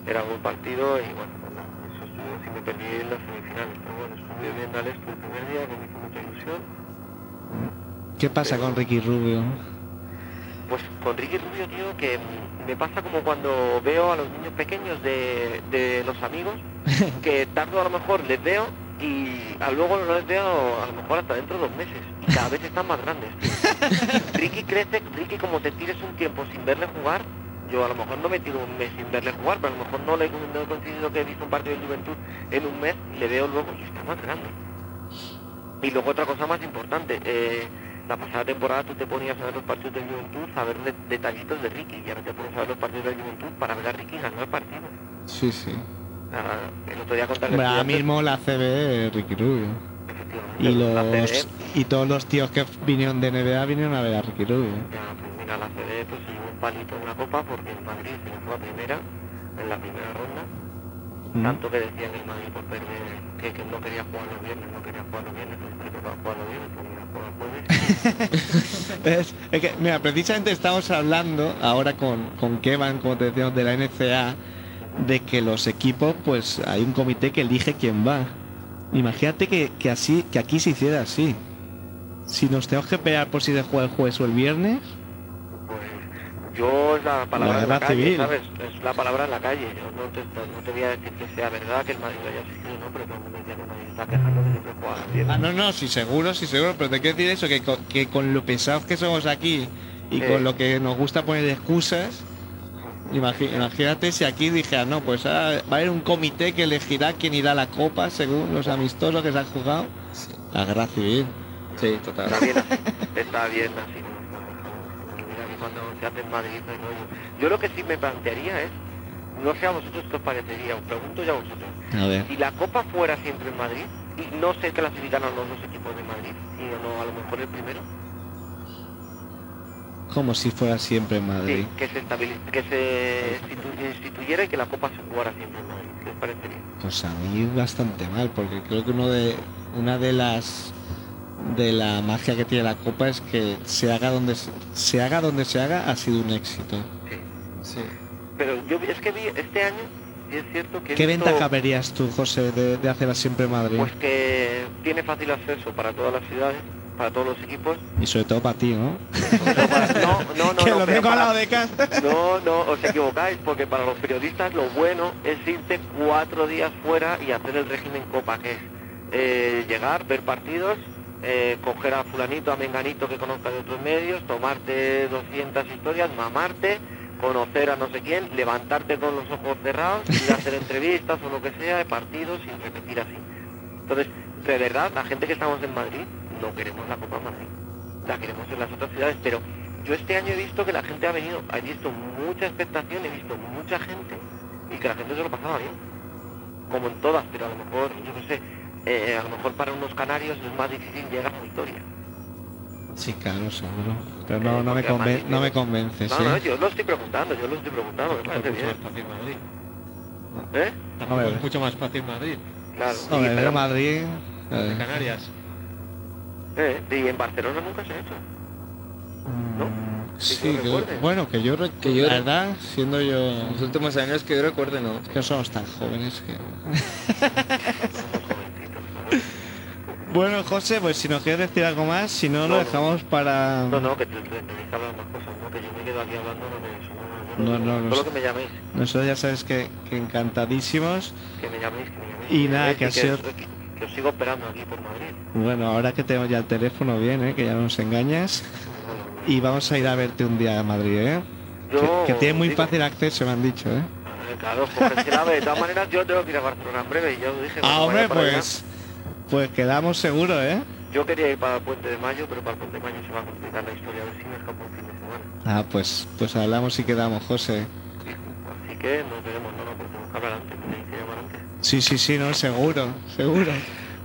Era un partido y bueno, pues nada, eso estuvo, si me perdí en las semifinales. Pero bueno, estuve viendo al Expo el primer día que me hizo mucha ilusión. ¿Qué pasa con Ricky Rubio? Pues con Ricky Rubio, tío, que me pasa como cuando veo a los niños pequeños de, de los amigos, que tardo a lo mejor les veo y a luego no les veo a lo mejor hasta dentro de dos meses. Y cada vez están más grandes, tío. Ricky crece, Ricky como te tires un tiempo sin verle jugar, yo a lo mejor no me tiro un mes sin verle jugar, pero a lo mejor no le no he coincidido que he visto un partido de juventud en un mes le veo luego y está más grande. Y luego otra cosa más importante, eh, la pasada temporada tú te ponías a ver los partidos de Juventud, a ver de- detallitos de Ricky, y ahora te pones a ver los partidos de Juventud para ver a Ricky ganar el partido. Sí, sí. Ah, el otro día contra el Hombre, ahora mismo la CB Ricky Rubio. efectivamente. Y La los y todos los tíos que vinieron de NBA vinieron a ver a Ricky Rubio. ya, pues mira, la CD pues un palito en una copa porque el Madrid se le fue a primera, en la primera ronda. Mm. Tanto que decían el Madrid por perder, que, que no quería jugar los viernes, no quería jugar los viernes, le tocaba jugar los viernes, pues mira, juega el jueves. Es, es que, mira, precisamente estamos hablando ahora con, con Kevan, como te decíamos, de la NCA, de que los equipos, pues hay un comité que elige quién va. Imagínate que, que así, que aquí se hiciera así. Si nos tenemos que pelear por si se juega el jueves o el viernes, yo es la palabra La en la calle, civil. ¿sabes? Es la palabra en la calle. Yo no te, no te voy a decir que sea verdad que el Madrid vaya a asistir, ¿no? Pero todo el mundo dice que el Madrid está quejando que siempre juega bien. Ah, no, no, sí, seguro, sí, seguro, pero te quiero decir eso, que con, que con lo pesados que somos aquí y Eh. con lo que nos gusta poner excusas, imagi- imagínate si aquí dijera, no, pues ahora va a haber un comité que elegirá quién irá a la copa según los amistosos que se han jugado. La guerra civil. Sí, total. Está bien así. Está bien así. Cuando se hace en Madrid hay rollo. Yo lo que sí me plantearía es, no sé a vosotros qué os parecería, os pregunto ya a vosotros. A ver. Si la copa fuera siempre en Madrid y no se clasificaran los dos equipos de Madrid, y no a lo mejor el primero, Como si fuera siempre en Madrid. sí, que se que se institu- instituyera y que la copa se jugara siempre en Madrid. ¿Qué os parecería? Pues a mí bastante mal, porque creo que uno de una de las de la magia que tiene la copa es que se haga donde se, haga donde se haga ha sido un éxito. Sí. Sí. Pero yo es que vi este año, y es cierto que... ¿Qué visto, ventaja verías tú, José, de, de hacerla siempre en Madrid? Pues que tiene fácil acceso para todas las ciudades, para todos los equipos. y sobre todo para ti, ¿no? Para- no, no, no, que no, lo tengo al para- lado de casa. No, no, os equivocáis, porque para los periodistas lo bueno es irte cuatro días fuera y hacer el régimen Copa, que es eh, llegar, ver partidos, eh, coger a fulanito, a menganito que conozca de otros medios, tomarte 200 historias, mamarte, conocer a no sé quién, levantarte con los ojos cerrados, ir a hacer entrevistas o lo que sea de partidos y repetir así. Entonces, de verdad, la gente que estamos en Madrid no queremos la Copa Madrid, la queremos en las otras ciudades, pero yo este año he visto que la gente ha venido, he visto mucha expectación, he visto mucha gente y que la gente se lo pasaba bien, como en todas, pero a lo mejor, yo qué sé, eh, a lo mejor para unos canarios es más difícil llegar a Victoria. Sí, claro, seguro. Pero Eh, no, no, me, conven- no me convences, No, ¿sí? no, yo lo estoy preguntando, yo lo estoy preguntando, me parece bien. más fácil Madrid. ¿Eh? Tampoco es mucho más fácil Madrid. Claro. Pero- Madrid... De eh, Canarias. eh, y en Barcelona nunca se ha hecho. ¿no? mm, Que Sí, que- bueno, que yo, Que yo- la verdad, siendo yo... Los últimos años que yo recuerde, no. Es que no somos tan jóvenes que... Bueno, José, pues si nos quieres decir algo más, si no, No, lo dejamos para... No, no, que te, te, tenéis que hablar más cosas, ¿no? Que yo me quedo aquí hablando, no me no, No, no, no, sé. que me llaméis, Nosotros ya sabes que, que encantadísimos. que me llaméis, que me llaméis. Y que nada, llaméis que ha sido- que, que os sigo esperando aquí por Madrid. Bueno, ahora que tenemos ya el teléfono bien, ¿eh? que ya no nos engañas. Y vamos a ir a verte un día a Madrid, ¿eh? Yo que, que tiene muy digo, fácil acceso, me han dicho, ¿eh? eh, Claro, porque la de todas maneras yo tengo que ir a Barcelona en breve y ya os dije. Ah, hombre, pues... Pues quedamos seguros, ¿eh? Yo quería ir para el puente de mayo, pero para el puente de mayo se va a complicar la historia, a ver si me escapo un fin de semana. Ah, pues, pues hablamos y quedamos, José. Así que nos veremos, no, no, pues tenemos que hablar antes, tenéis que llamar antes. Sí, sí, sí, no, seguro, seguro.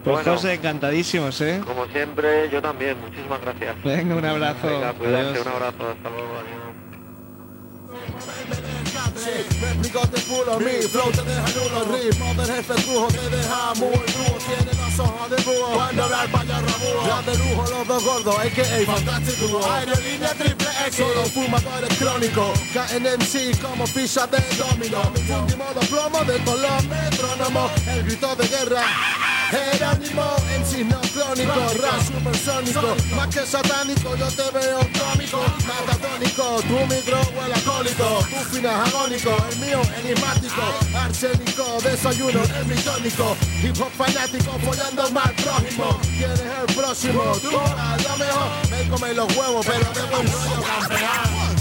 Pues Bueno. José, encantadísimos, ¿eh? Como siempre, yo también, muchísimas gracias. Venga, un abrazo. Venga, cuídate, Adiós. un abrazo, hasta luego, adiós. Of me, flow te deja nulo, jefe trujo te deja muy duro De búho, cuando hablar vaya rabúo Gran de lujo, los dos gordos, a.k.a. Fantástico. Aerolínea triple X, solo fumadores crónicos KNMC como ficha de domino. Último los plomos de todos los metrónomos El grito de guerra Jerónimo, MC no crónico, rap supersónico. Más que satánico, yo te veo cómico. Matatónico, tu micro huele alcohólico Tu final agónico, el mío enigmático. Arsénico, desayuno es mi tónico Hip hop fanático, mal prójimo ¿Quién es el próximo? Tú, a lo mejor Me come los huevos, pero de buen rollo campeón.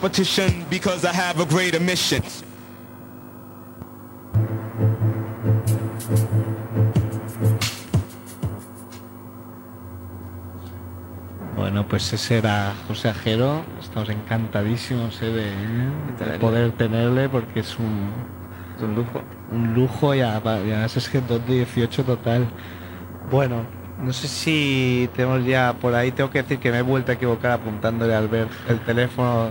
Competition because I have a greater mission. Bueno, pues ese era José Ajero. Estamos encantadísimos eh, de, de poder tenerle porque es un, Es un lujo. un lujo y además es que 2 de 18 total. Bueno, no sé si tenemos ya por ahí, tengo que decir que me he vuelto a equivocar apuntándole al ver el teléfono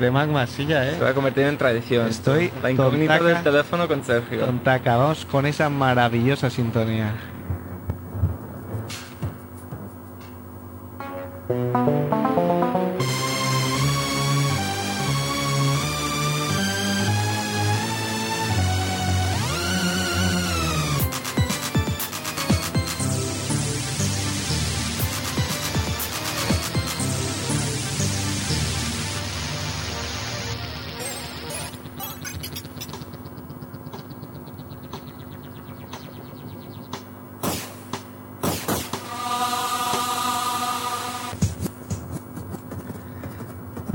de Magma Silla, Se va ¿eh? a convertir en tradición. Estoy La incógnita tontaca. del teléfono con Sergio. Tontaca, vamos con esa maravillosa sintonía.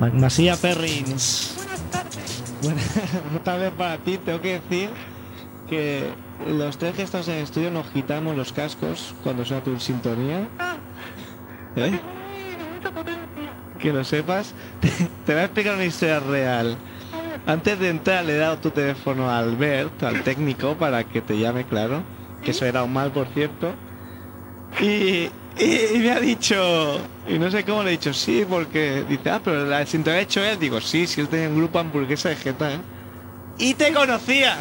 Magmasía Perrins. Buenas tardes. Buenas tardes para ti. Tengo que decir que los tres que estamos en el estudio nos quitamos los cascos cuando suena tu sintonía. ¿Eh? Que lo sepas. Te, te voy a explicar una historia real. Antes de entrar le he dado tu teléfono a Albert, al técnico, para que te llame, claro. Que eso era un mal, por cierto. Y, y- y me ha dicho, y no sé cómo le he dicho, sí, porque dice, ah, pero la sintonía ha hecho él. Digo, sí, sí, él tenía un grupo hamburguesa de Geta, ¿eh? Y te conocía.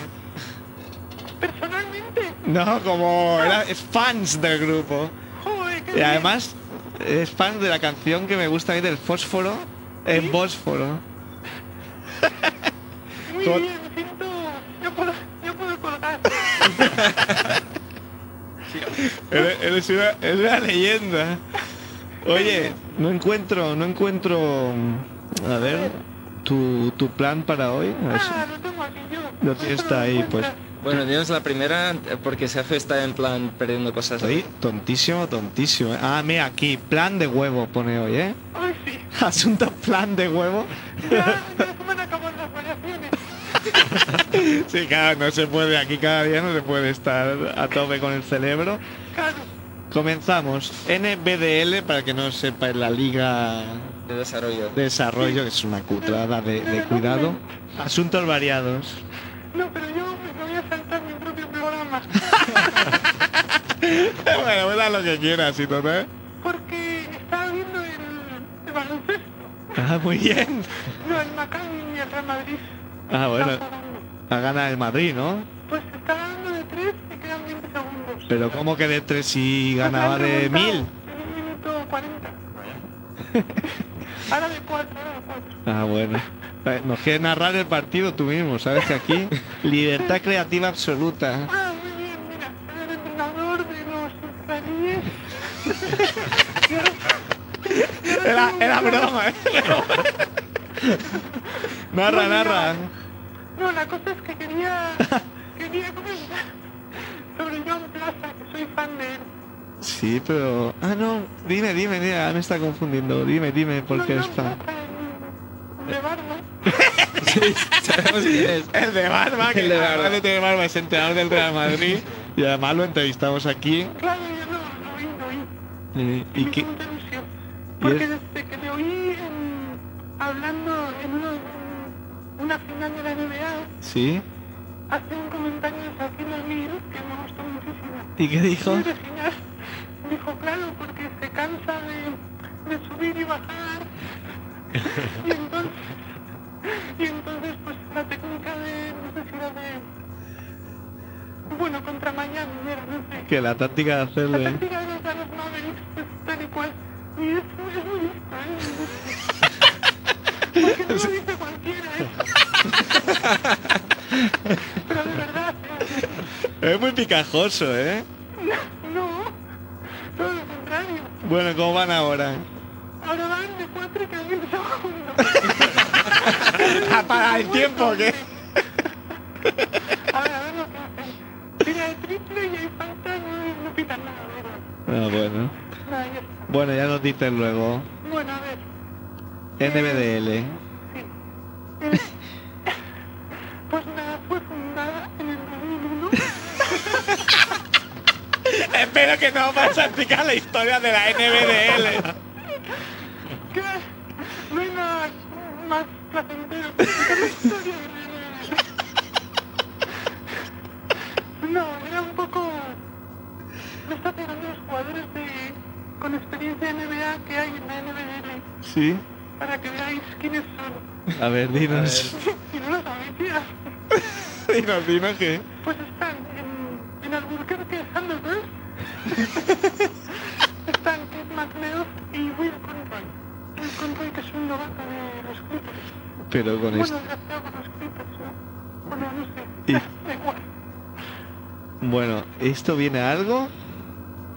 Personalmente, No, como era, es fans del grupo. joder, qué Y bien. además es fan de la canción que me gusta a mí del fósforo en Bósforo. Muy con- bien, me siento. Yo puedo, yo puedo colgar. Eres, eres una, leyenda. Oye, no encuentro, no encuentro. mm, A ver, tu, tu plan para hoy. Ah, lo tengo aquí yo. Lo tienes está ahí, pues. Bueno, dinos la primera porque Sergio está en plan perdiendo cosas. Estoy tontísimo, tontísimo. ¿eh? Ah, mira, aquí, plan de huevo pone hoy, ¿eh? Ay, sí. Asunto plan de huevo. Ya, ya se me han acabado las variaciones. Sí, claro, no se puede, aquí cada día no se puede estar a tope con el cerebro. Claro. Comenzamos. NBDL, para que no sepa, es la Liga de desarrollo. de Desarrollo, que es una cutrada de, de cuidado. Asuntos variados. No, pero yo me voy a saltar mi propio programa. bueno, pues haz lo que quieras, y todo, ¿eh? Porque estaba viendo el, el baloncesto. Ah, muy bien. No, el Maccabi y el Real Madrid. Ah, bueno, Están jugando. a ganar el Madrid, ¿no? Pues está ganando de 3 y quedan 20 segundos. Pero ¿cómo que de tres y Pues ganaba de remontado mil? En un minuto 40. ahora de 4, ahora de 4. Ah, bueno. Eh, Nos quieres narrar el partido tú mismo, ¿sabes? Que aquí, libertad creativa absoluta. Ah, muy bien, mira, el entrenador de los israelíes. Era, era broma, ¿eh? narra, narra. No, la cosa es que quería, quería comentar sobre John Plaza, que soy fan de él. Sí, pero... Ah, no, dime, dime, dime, ah, me está confundiendo. Dime, dime, por qué no, es fan. El de Barba. Sí, sabemos quién es. El de Barba, que El de Barba. además de Barba es entrenador del Real Madrid. Y además lo entrevistamos aquí. Claro, yo lo, lo oí, lo oí. Y, y Porque es- desde que le oí en- hablando en una, en una final de la NBA, ¿Sí? hace un comentario de Shaquille O'Neal que me gustó muchísimo. ¿Y qué dijo? Muy original. Dijo, claro, porque se cansa de, de subir y bajar. y entonces, y entonces pues la técnica de, no sé si era de, bueno, contra Miami, era, no sé. Que la táctica de La hacerle... táctica de los Dallas Mavericks, pues tal y cual. Y es, es muy listo, ¿eh? Porque no lo dice cualquiera, ¿eh? Pero de verdad, ¿eh? Es muy picajoso, ¿eh? No, todo lo contrario. Bueno, ¿cómo van ahora? Ahora van de cuatro y quedan 20 segundos. ¿A parar el tiempo qué? A ver, a ver lo que hacen. Tira el triple y hay falta, no, no pitan nada, ¿verdad? Ah, bueno. Bueno, ya nos dices luego. Bueno, a ver. NBDL. Sí. Pues nada, fue fundada en el 2001. Espero que no vas a explicar la historia de la NBDL. que no hay nada más placentero que explicar la historia de la NBL. No, era un poco... Me está pegando los jugadores de, con experiencia en NBA que hay en la NBL. Sí. Para que veáis quiénes son. A ver, dinos. Si no lo sabéis ya. Dinos, dinos que. Pues están en, en Albuquerque Thunderbirds. están Keith McLeod y Will Conroy. Will Conroy que es un novato de los Clippers. Pero con Bueno, esto. con los Clippers, ¿no? Bueno, no sé. Y- Da igual. Bueno, ¿esto viene a algo?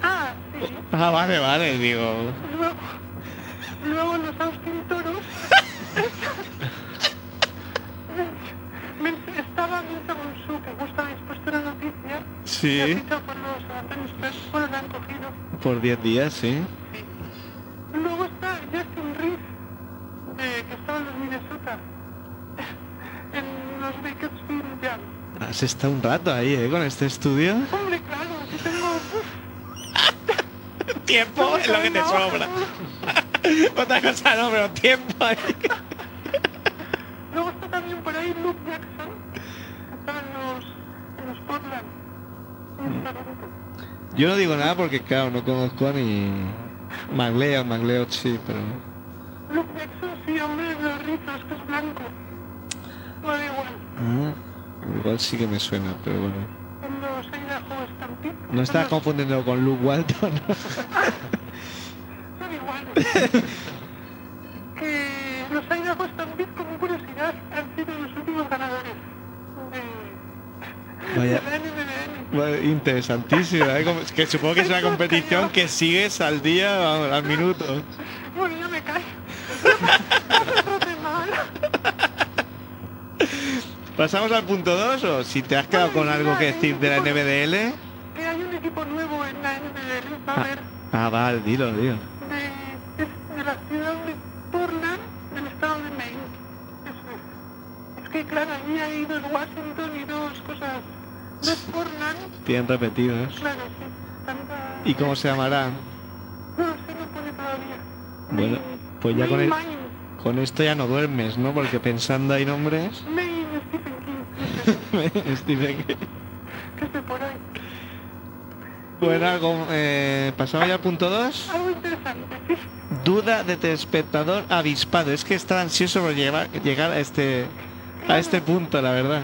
Ah, sí. Ah, vale, vale, digo. Luego los Austin Toros. Estaba Minza Monsu, que justo habéis puesto la noticia. Sí. Y por los. Bueno, la han cogido. Por 10 días, sí. Luego está Justin Reeves, de, que estaba en los Minnesota. En los Bakersfield Jam. Has estado un rato ahí, ¿eh? Con este estudio. Hombre, claro, si tengo... Tiempo es lo que te sobra. Otra cosa no, pero tiempo. Luego está también por ahí Luke Jackson, que estaba en los, Portland. Yo no digo nada porque, claro, no conozco ni. Magleo, Magleo sí, pero. Luke Jackson, sí, hombre, de los rizos, que es blanco. No da igual. Ah, igual sí que me suena, pero bueno. Stampede. No estás confundiendo con Luke Walton, Son iguales. que los Idaho Stampede, como curiosidad, han sido los últimos ganadores de, Vaya. Bueno, interesantísima, ¿eh? Como- que supongo que es una competición que sigues al día, vamos, al minuto. Bueno, ya me cae. No me trate mal. ¿Pasamos al punto 2 o si te has quedado con algo que decir de la NBDL? Que hay un equipo nuevo en la va a haber Ah, vale, dilo, dilo. de, la ciudad de Portland, del estado de Maine. Eso es. Es que claro, allí hay dos Washington y dos cosas. Dos Portland, Tienen repetidos. claro, sí. Tanta... ¿Y cómo se llamarán? No sé, no pone todavía. Bueno, pues ya con el- Con esto ya no duermes, ¿no? Porque pensando hay nombres. Maine, Stephen King, que por. Bueno, algo, eh, pasamos ya al punto 2. Algo interesante, sí. Duda de telespectador avispado. Es que estaba ansioso por llegar, llegar a este a este punto, la verdad.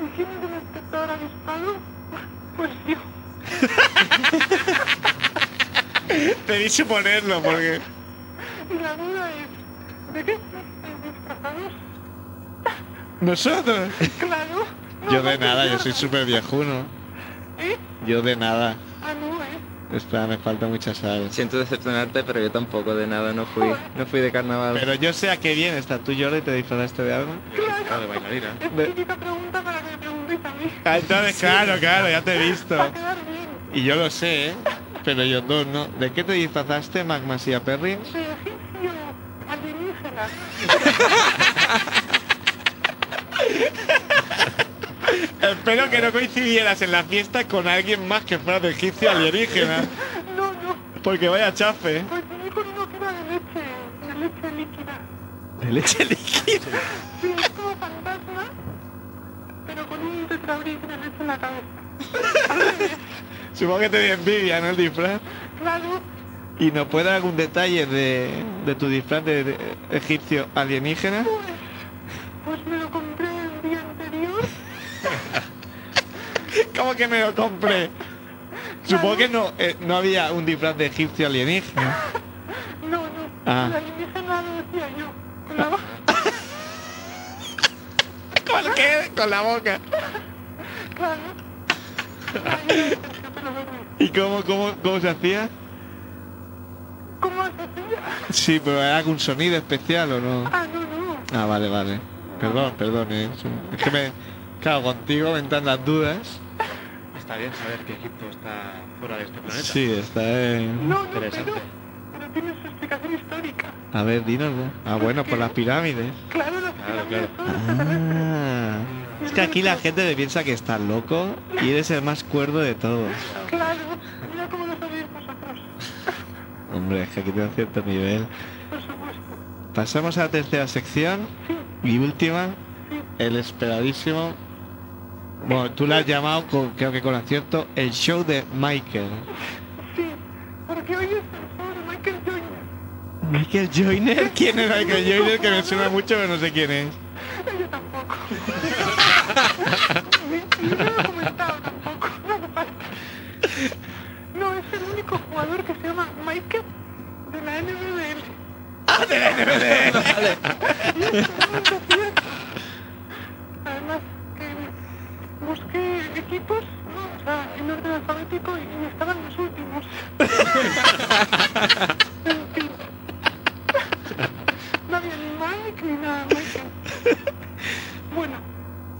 ¿Y quién es el espectador avispado? Pues yo. Debí suponerlo porque... Y la duda es, ¿de qué estáis disfrazados? ¿Nosotros? Claro. no, Yo de nada, yo soy súper viejuno. ¿Eh? Yo de nada. Ah, no, ¿eh? Espera, me falta mucha sal. Siento decepcionarte, pero yo tampoco de nada no fui. No fui de carnaval. Pero yo sé a qué viene esta. ¿Tú, Jordi, te disfrazaste de algo? Ah, de bailarina. Es De- pregunta para que me preguntéis a mí. Ah, entonces, claro, claro, ya te he visto. Para quedar bien. Y yo lo sé, ¿eh? Pero yo no, no. ¿De qué te disfrazaste, Magmas y a Perry? De egipcio alienígena. Espero que no coincidieras en la fiesta con alguien más que fuera de egipcio alienígena. No, no. Porque vaya chafe. Coincidí con uno que era de leche, de leche líquida. De leche líquida. Sí, es como fantasma, pero con un tetrabric de leche en la cabeza. Supongo que te dio envidia, ¿no? El disfraz. Claro, ¿Y nos puede dar algún detalle de, de tu disfraz de, de egipcio alienígena? pues, pues me lo ¿Cómo que me lo compré? Supongo que no, eh, no había un disfraz de egipcio alienígena. No, no, Ah. la alienígena lo decía yo. Con la boca. ¿Con qué? Con la boca. Claro. Era. ¿Y cómo, cómo, cómo se hacía? ¿Cómo se hacía? Sí, pero ¿hay algún sonido especial o no? Ah, no, no. Ah, vale, vale. Perdón, perdón, eh. Es que me... Claro, contigo me entran las dudas. Está bien saber que Egipto está fuera de este planeta. Sí, está. No, no, Interesante. pero, pero tiene su explicación histórica. A ver, dinos. ¿no? Ah, bueno, por las pirámides. Claro, las Claro, pirámides. Ah, es que aquí la gente te piensa que estás loco y eres el más cuerdo de todos. Claro, mira cómo lo sabéis vosotros. Hombre, es que aquí tengo cierto nivel. Por supuesto. Pasamos a la tercera sección y última, el esperadísimo. Bueno, tú la has llamado, con- creo que con acierto, el show de Michael. Sí, porque hoy es el show de Michael Joyner. ¿Michael Joyner? ¿Quién es Michael Joyner? Que me suena mucho, pero no sé quién es. Yo tampoco. Ni- ni me lo he comentado tampoco. No hace falta. No, es el único jugador que se llama Michael de la NBL. ¡Ah, de la que busqué equipos, ¿no? o sea, en y estaban los últimos. en fin. No había ni Mike ni nada, Michael. Bueno,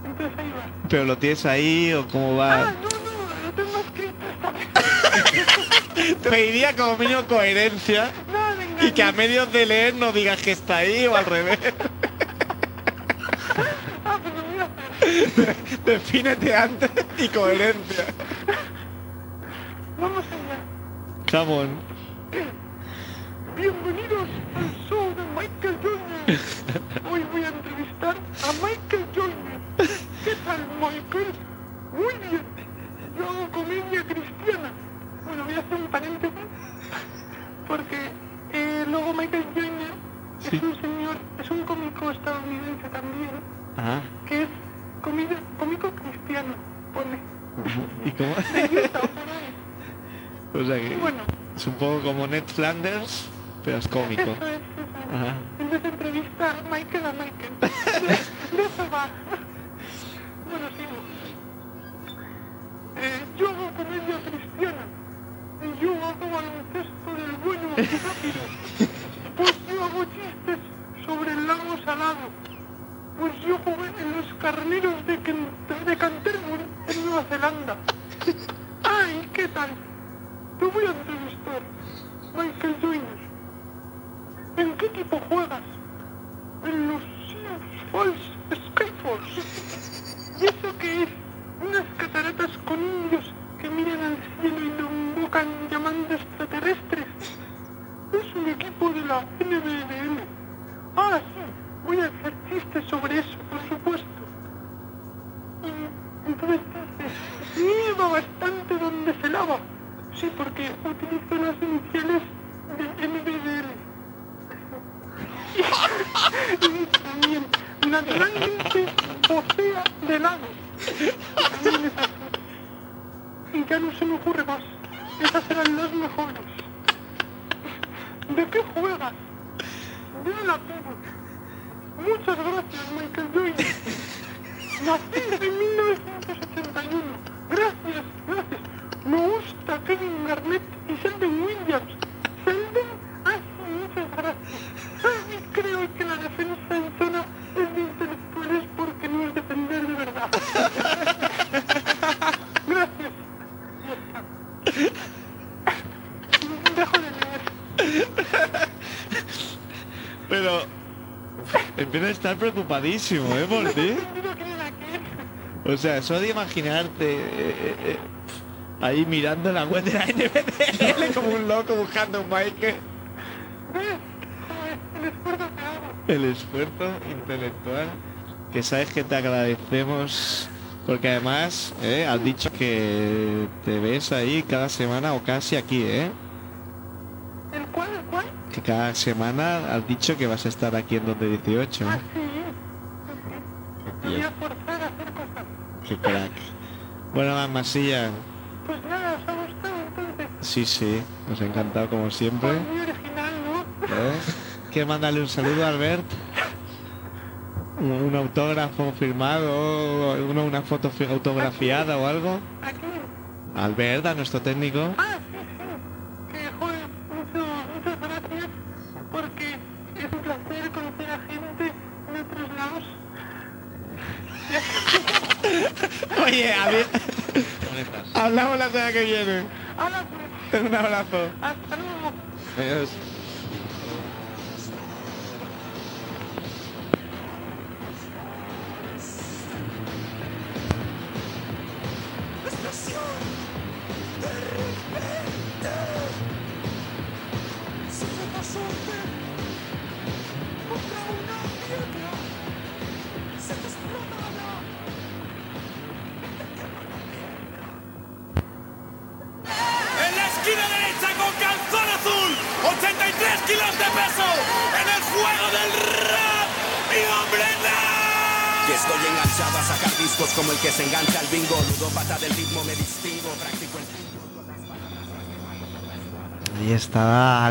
entonces ahí va. ¿Pero lo tienes ahí o cómo Ah, va? no, no, lo tengo escrito esta vez. Pediría como mínimo coherencia No, venga. y que a medios de leer no digas que está ahí o al revés. Ah. Defínete antes y coherencia. Vamos Bienvenidos al show de Michael Joyner. Hoy voy a entrevistar a Michael Joyner. ¿Qué tal, Michael? Muy bien. Yo hago comedia cristiana. Bueno, voy a hacer un paréntesis porque eh, luego Michael Joyner es un señor, es un cómico estadounidense también, que es comi- cómico cristiano, pone. ¿y cómo? De Utah, por ahí. O sea que Bueno, es un poco como Ned Flanders, pero es cómico. eso es, eso es. Ajá. Entonces entrevista a Michael a Michael. De, de eso va. Bueno, sigo. Eh, yo hago comedia cristiana. Y yo hago baloncesto del bueno y rápido. Pues yo hago chistes sobre el lago salado. Pues yo jugué en los carneros de, Ken- de Canterbury en Nueva Zelanda. Ay, ¿qué tal? Te voy a entrevistar. Michael Joyner. ¿En qué equipo juegas? En los Sioux Falls Skyforce. ¿Y eso qué es? Unas cataratas con indios que miran al cielo y lo invocan llamando extraterrestres. Es un equipo de la NBL. Ah, sí, voy a hacer chistes sobre eso, por supuesto. Y entonces dice, nieva bastante donde se lava. Sí, porque utilizo las iniciales de NBL. y también, naturalmente, posea de lado. También es así. Y ya no se me ocurre más. Esas eran las mejores. ¿De qué juegas? De la tuve. Muchas gracias, Michael Joyner. Nací en 1981. Gracias, gracias. Me gusta Kevin Garnett y Sheldon Williams. Sheldon, ah, sí, muchas gracias. Ay, creo que la defensa en zona es de intelectuales porque no es defender de verdad. Gracias. Ya está. Dejo de leer. Pero empiezo a estar preocupadísimo, ¿eh? Por ti. O sea, eso de imaginarte eh, eh, eh, ahí mirando la web de la NBL como un loco buscando un Michael. El esfuerzo. El intelectual que sabes que te agradecemos porque además eh, has dicho que te ves ahí cada semana o casi aquí, ¿eh? ¿El cual, el cual? Que cada semana has dicho que vas a estar aquí en donde 18. Ah, a a. Qué crack. Bueno, Masilla, Pues nada, ¿os ha gustado entonces? sí, sí, nos ha encantado como siempre. Pues muy original, ¿no? ¿Eh? Que mandarle un saludo a Albert. Un, un autógrafo firmado, una, una foto fi- autografiada o algo. Aquí. Albert, a nuestro técnico. Ah, sí, sí. Que, joder, mucho, muchas gracias porque es un placer conocer a gente de otros lados. Oye, a ver, hablamos la semana que viene. Pues, Un abrazo. hasta luego. Adiós.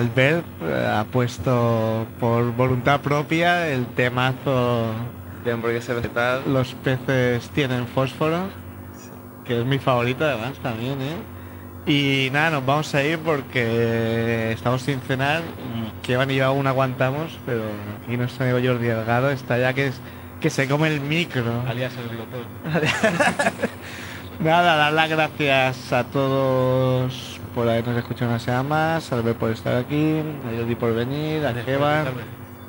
Albert, eh, ha puesto por voluntad propia el temazo De hamburguesa vegetal. Los peces tienen fósforo, que es mi favorito además también, ¿eh? Y nada, nos vamos a ir porque estamos sin cenar que van y yo aún aguantamos, pero aquí nuestro amigo Jordi Delgado está ya que, es, que se come el micro. Alias el glotón. Nada, dar las gracias a todos por habernos escuchado una semana más, a Albert por estar aquí, a Jordi por venir, a Esteban,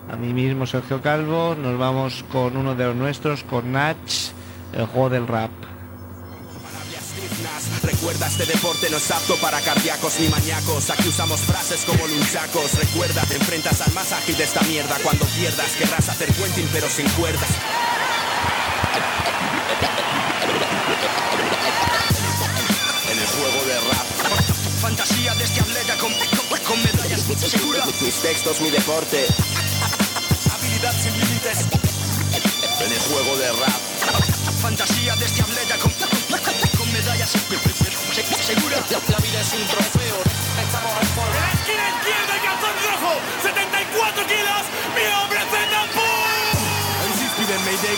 a mí mismo Sergio Calvo. Nos vamos con uno de los nuestros, con Nach, el juego del rap. Recuerda, este deporte no es apto para cardíacos ni maníacos. Aquí usamos frases como lunchacos. Recuerda, te enfrentas al más ágil de esta mierda. Cuando pierdas, querrás hacer Quentin pero sin cuerdas. En el juego de rap. Fantasía de este atleta con, con, con medallas segura. Mis textos, mi deporte. Habilidad sin límites. En el juego de rap. Fantasía de este atleta con, con medallas segura. La vida es un trofeo. Estamos en la esquina izquierda, el calzón rojo, 74 kilos, mi hombre.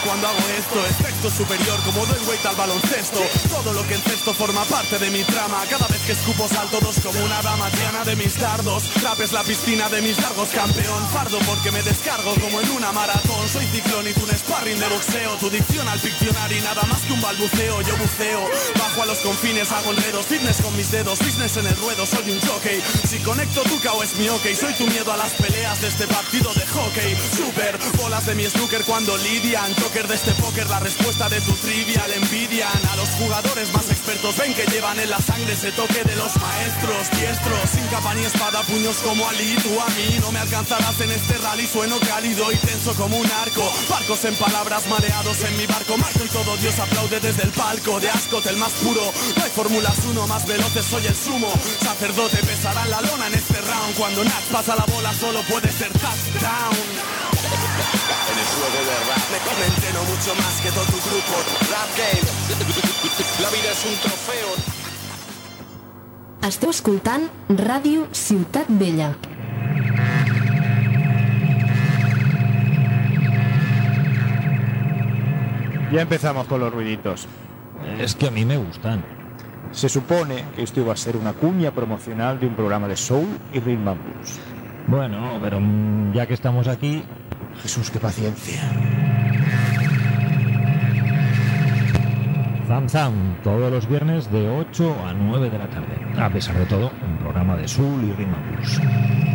Cuando hago esto Efecto superior como doy weight al baloncesto. Todo lo que encesto forma parte de mi trama. Cada vez que escupo salto dos como una dama Diana de mis dardos. Rap es la piscina de mis largos campeón. Fardo porque me descargo como en una maratón. Soy ciclón y tú un sparring de boxeo. Tu dicción al ficcionar y nada más que un balbuceo. Yo buceo, bajo a los confines Hago enredos, fitness con mis dedos Business en el ruedo, soy un jockey. Si conecto tu cao es mi ok Soy tu miedo a las peleas de este partido de hockey. Super, bolas de mi snooker cuando lidian Joker de este póker, la respuesta de tu trivia Le envidian a los jugadores más expertos. Ven que llevan en la sangre ese toque de los maestros Diestros, sin capa ni espada, puños como Ali Tú a mí no me alcanzarás en este rally Sueno cálido y tenso como un arco. Barcos en palabras, mareados en mi barco. Marco y todo Dios aplaude desde el palco De Ascot, el más puro. No hay fórmulas uno, más veloces soy el sumo. Sacerdote pesará la lona en este round. Cuando Nax pasa la bola solo puede ser touchdown juego de rap me comenté no mucho más que todo tu grupo Rap Game La vida es un trofeo Esteu escoltant Ràdio Ciutat Vella. Ya empezamos con los ruiditos. Es que a mí me gustan. Se supone que esto iba a ser una cuña promocional de un programa de soul y rhythm and blues. Bueno, pero ya que estamos aquí, Jesús, qué paciencia. Zam Zam, todos los viernes de 8 a 9 de la tarde. A pesar de todo, un programa de soul y blues.